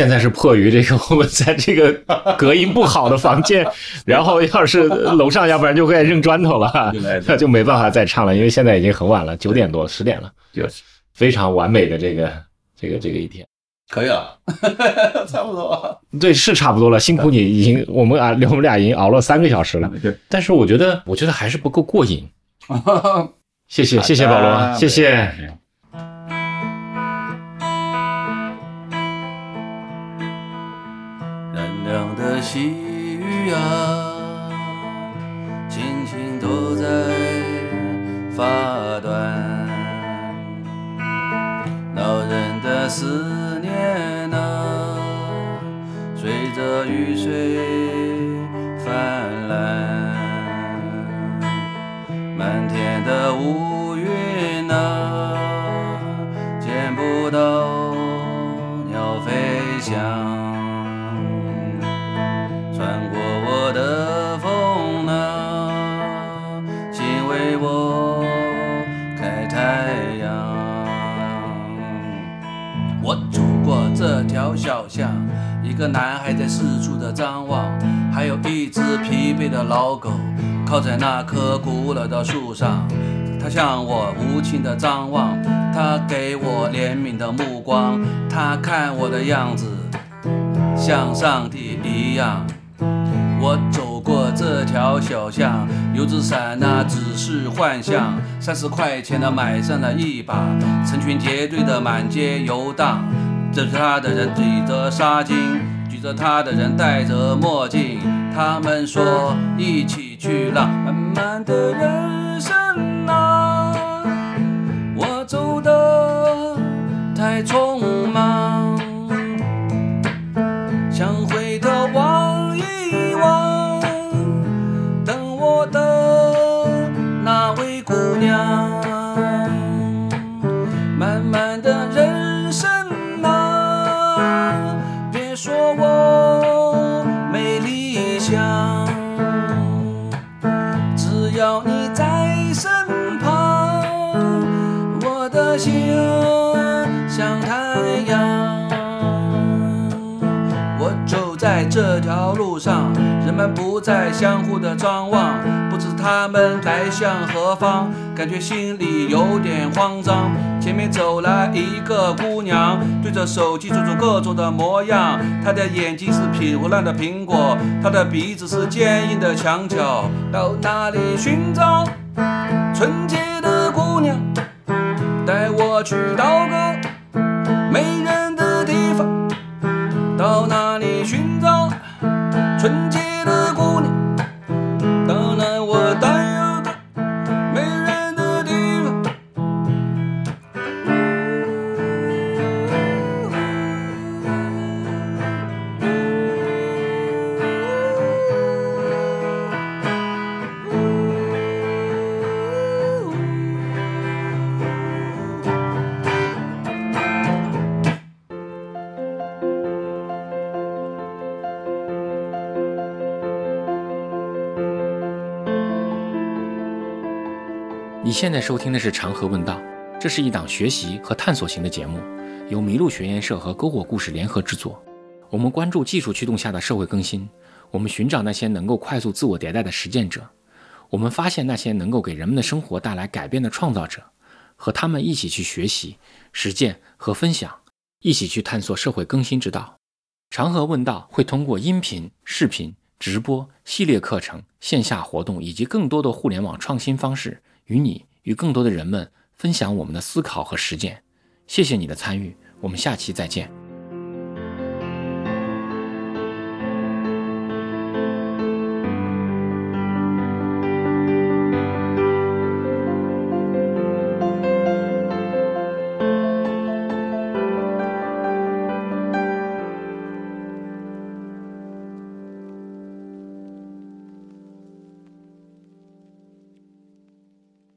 现在是迫于这个我们在这个 隔音不好的房间，然后要是楼上，要不然就会扔砖头了，那就没办法再唱了，因为现在已经很晚了，九点多十点了，就是非常完美的这个这个这个一天。可以了，差不多。对，是差不多了。辛苦你，已经我们啊，我们俩已经熬了三个小时了。但是我觉得，我觉得还是不够过瘾。谢谢，谢谢保罗，谢谢。细雨啊，轻轻落在发端，恼人的思小巷，一个男孩在四处的张望，还有一只疲惫的老狗靠在那棵古老的树上。它向我无情的张望，它给我怜悯的目光，它看我的样子像上帝一样。我走过这条小巷，油纸伞那只是幻象，三十块钱的买上了一把，成群结队的满街游荡，着他的人举着纱巾，举着他的人戴着墨镜，他们说一起去浪漫漫的人生啊，在相互的张望，不知他们来向何方，感觉心里有点慌张。前面走来一个姑娘，对着手机做出各种的模样，她的眼睛是皮腐烂的苹果，她的鼻子是坚硬的墙角。到哪里寻找纯洁的姑娘？带我去到个现在收听的是《长河问道》，这是一档学习和探索型的节目，由麋鹿学研社和篝火故事联合制作。我们关注技术驱动下的社会更新，我们寻找那些能够快速自我迭代的实践者，我们发现那些能够给人们的生活带来改变的创造者，和他们一起去学习、实践和分享，一起去探索社会更新之道。长河问道会通过音频、视频、直播、系列课程、线下活动以及更多的互联网创新方式，与你与更多的人们分享我们的思考和实践。谢谢你的参与，我们下期再见。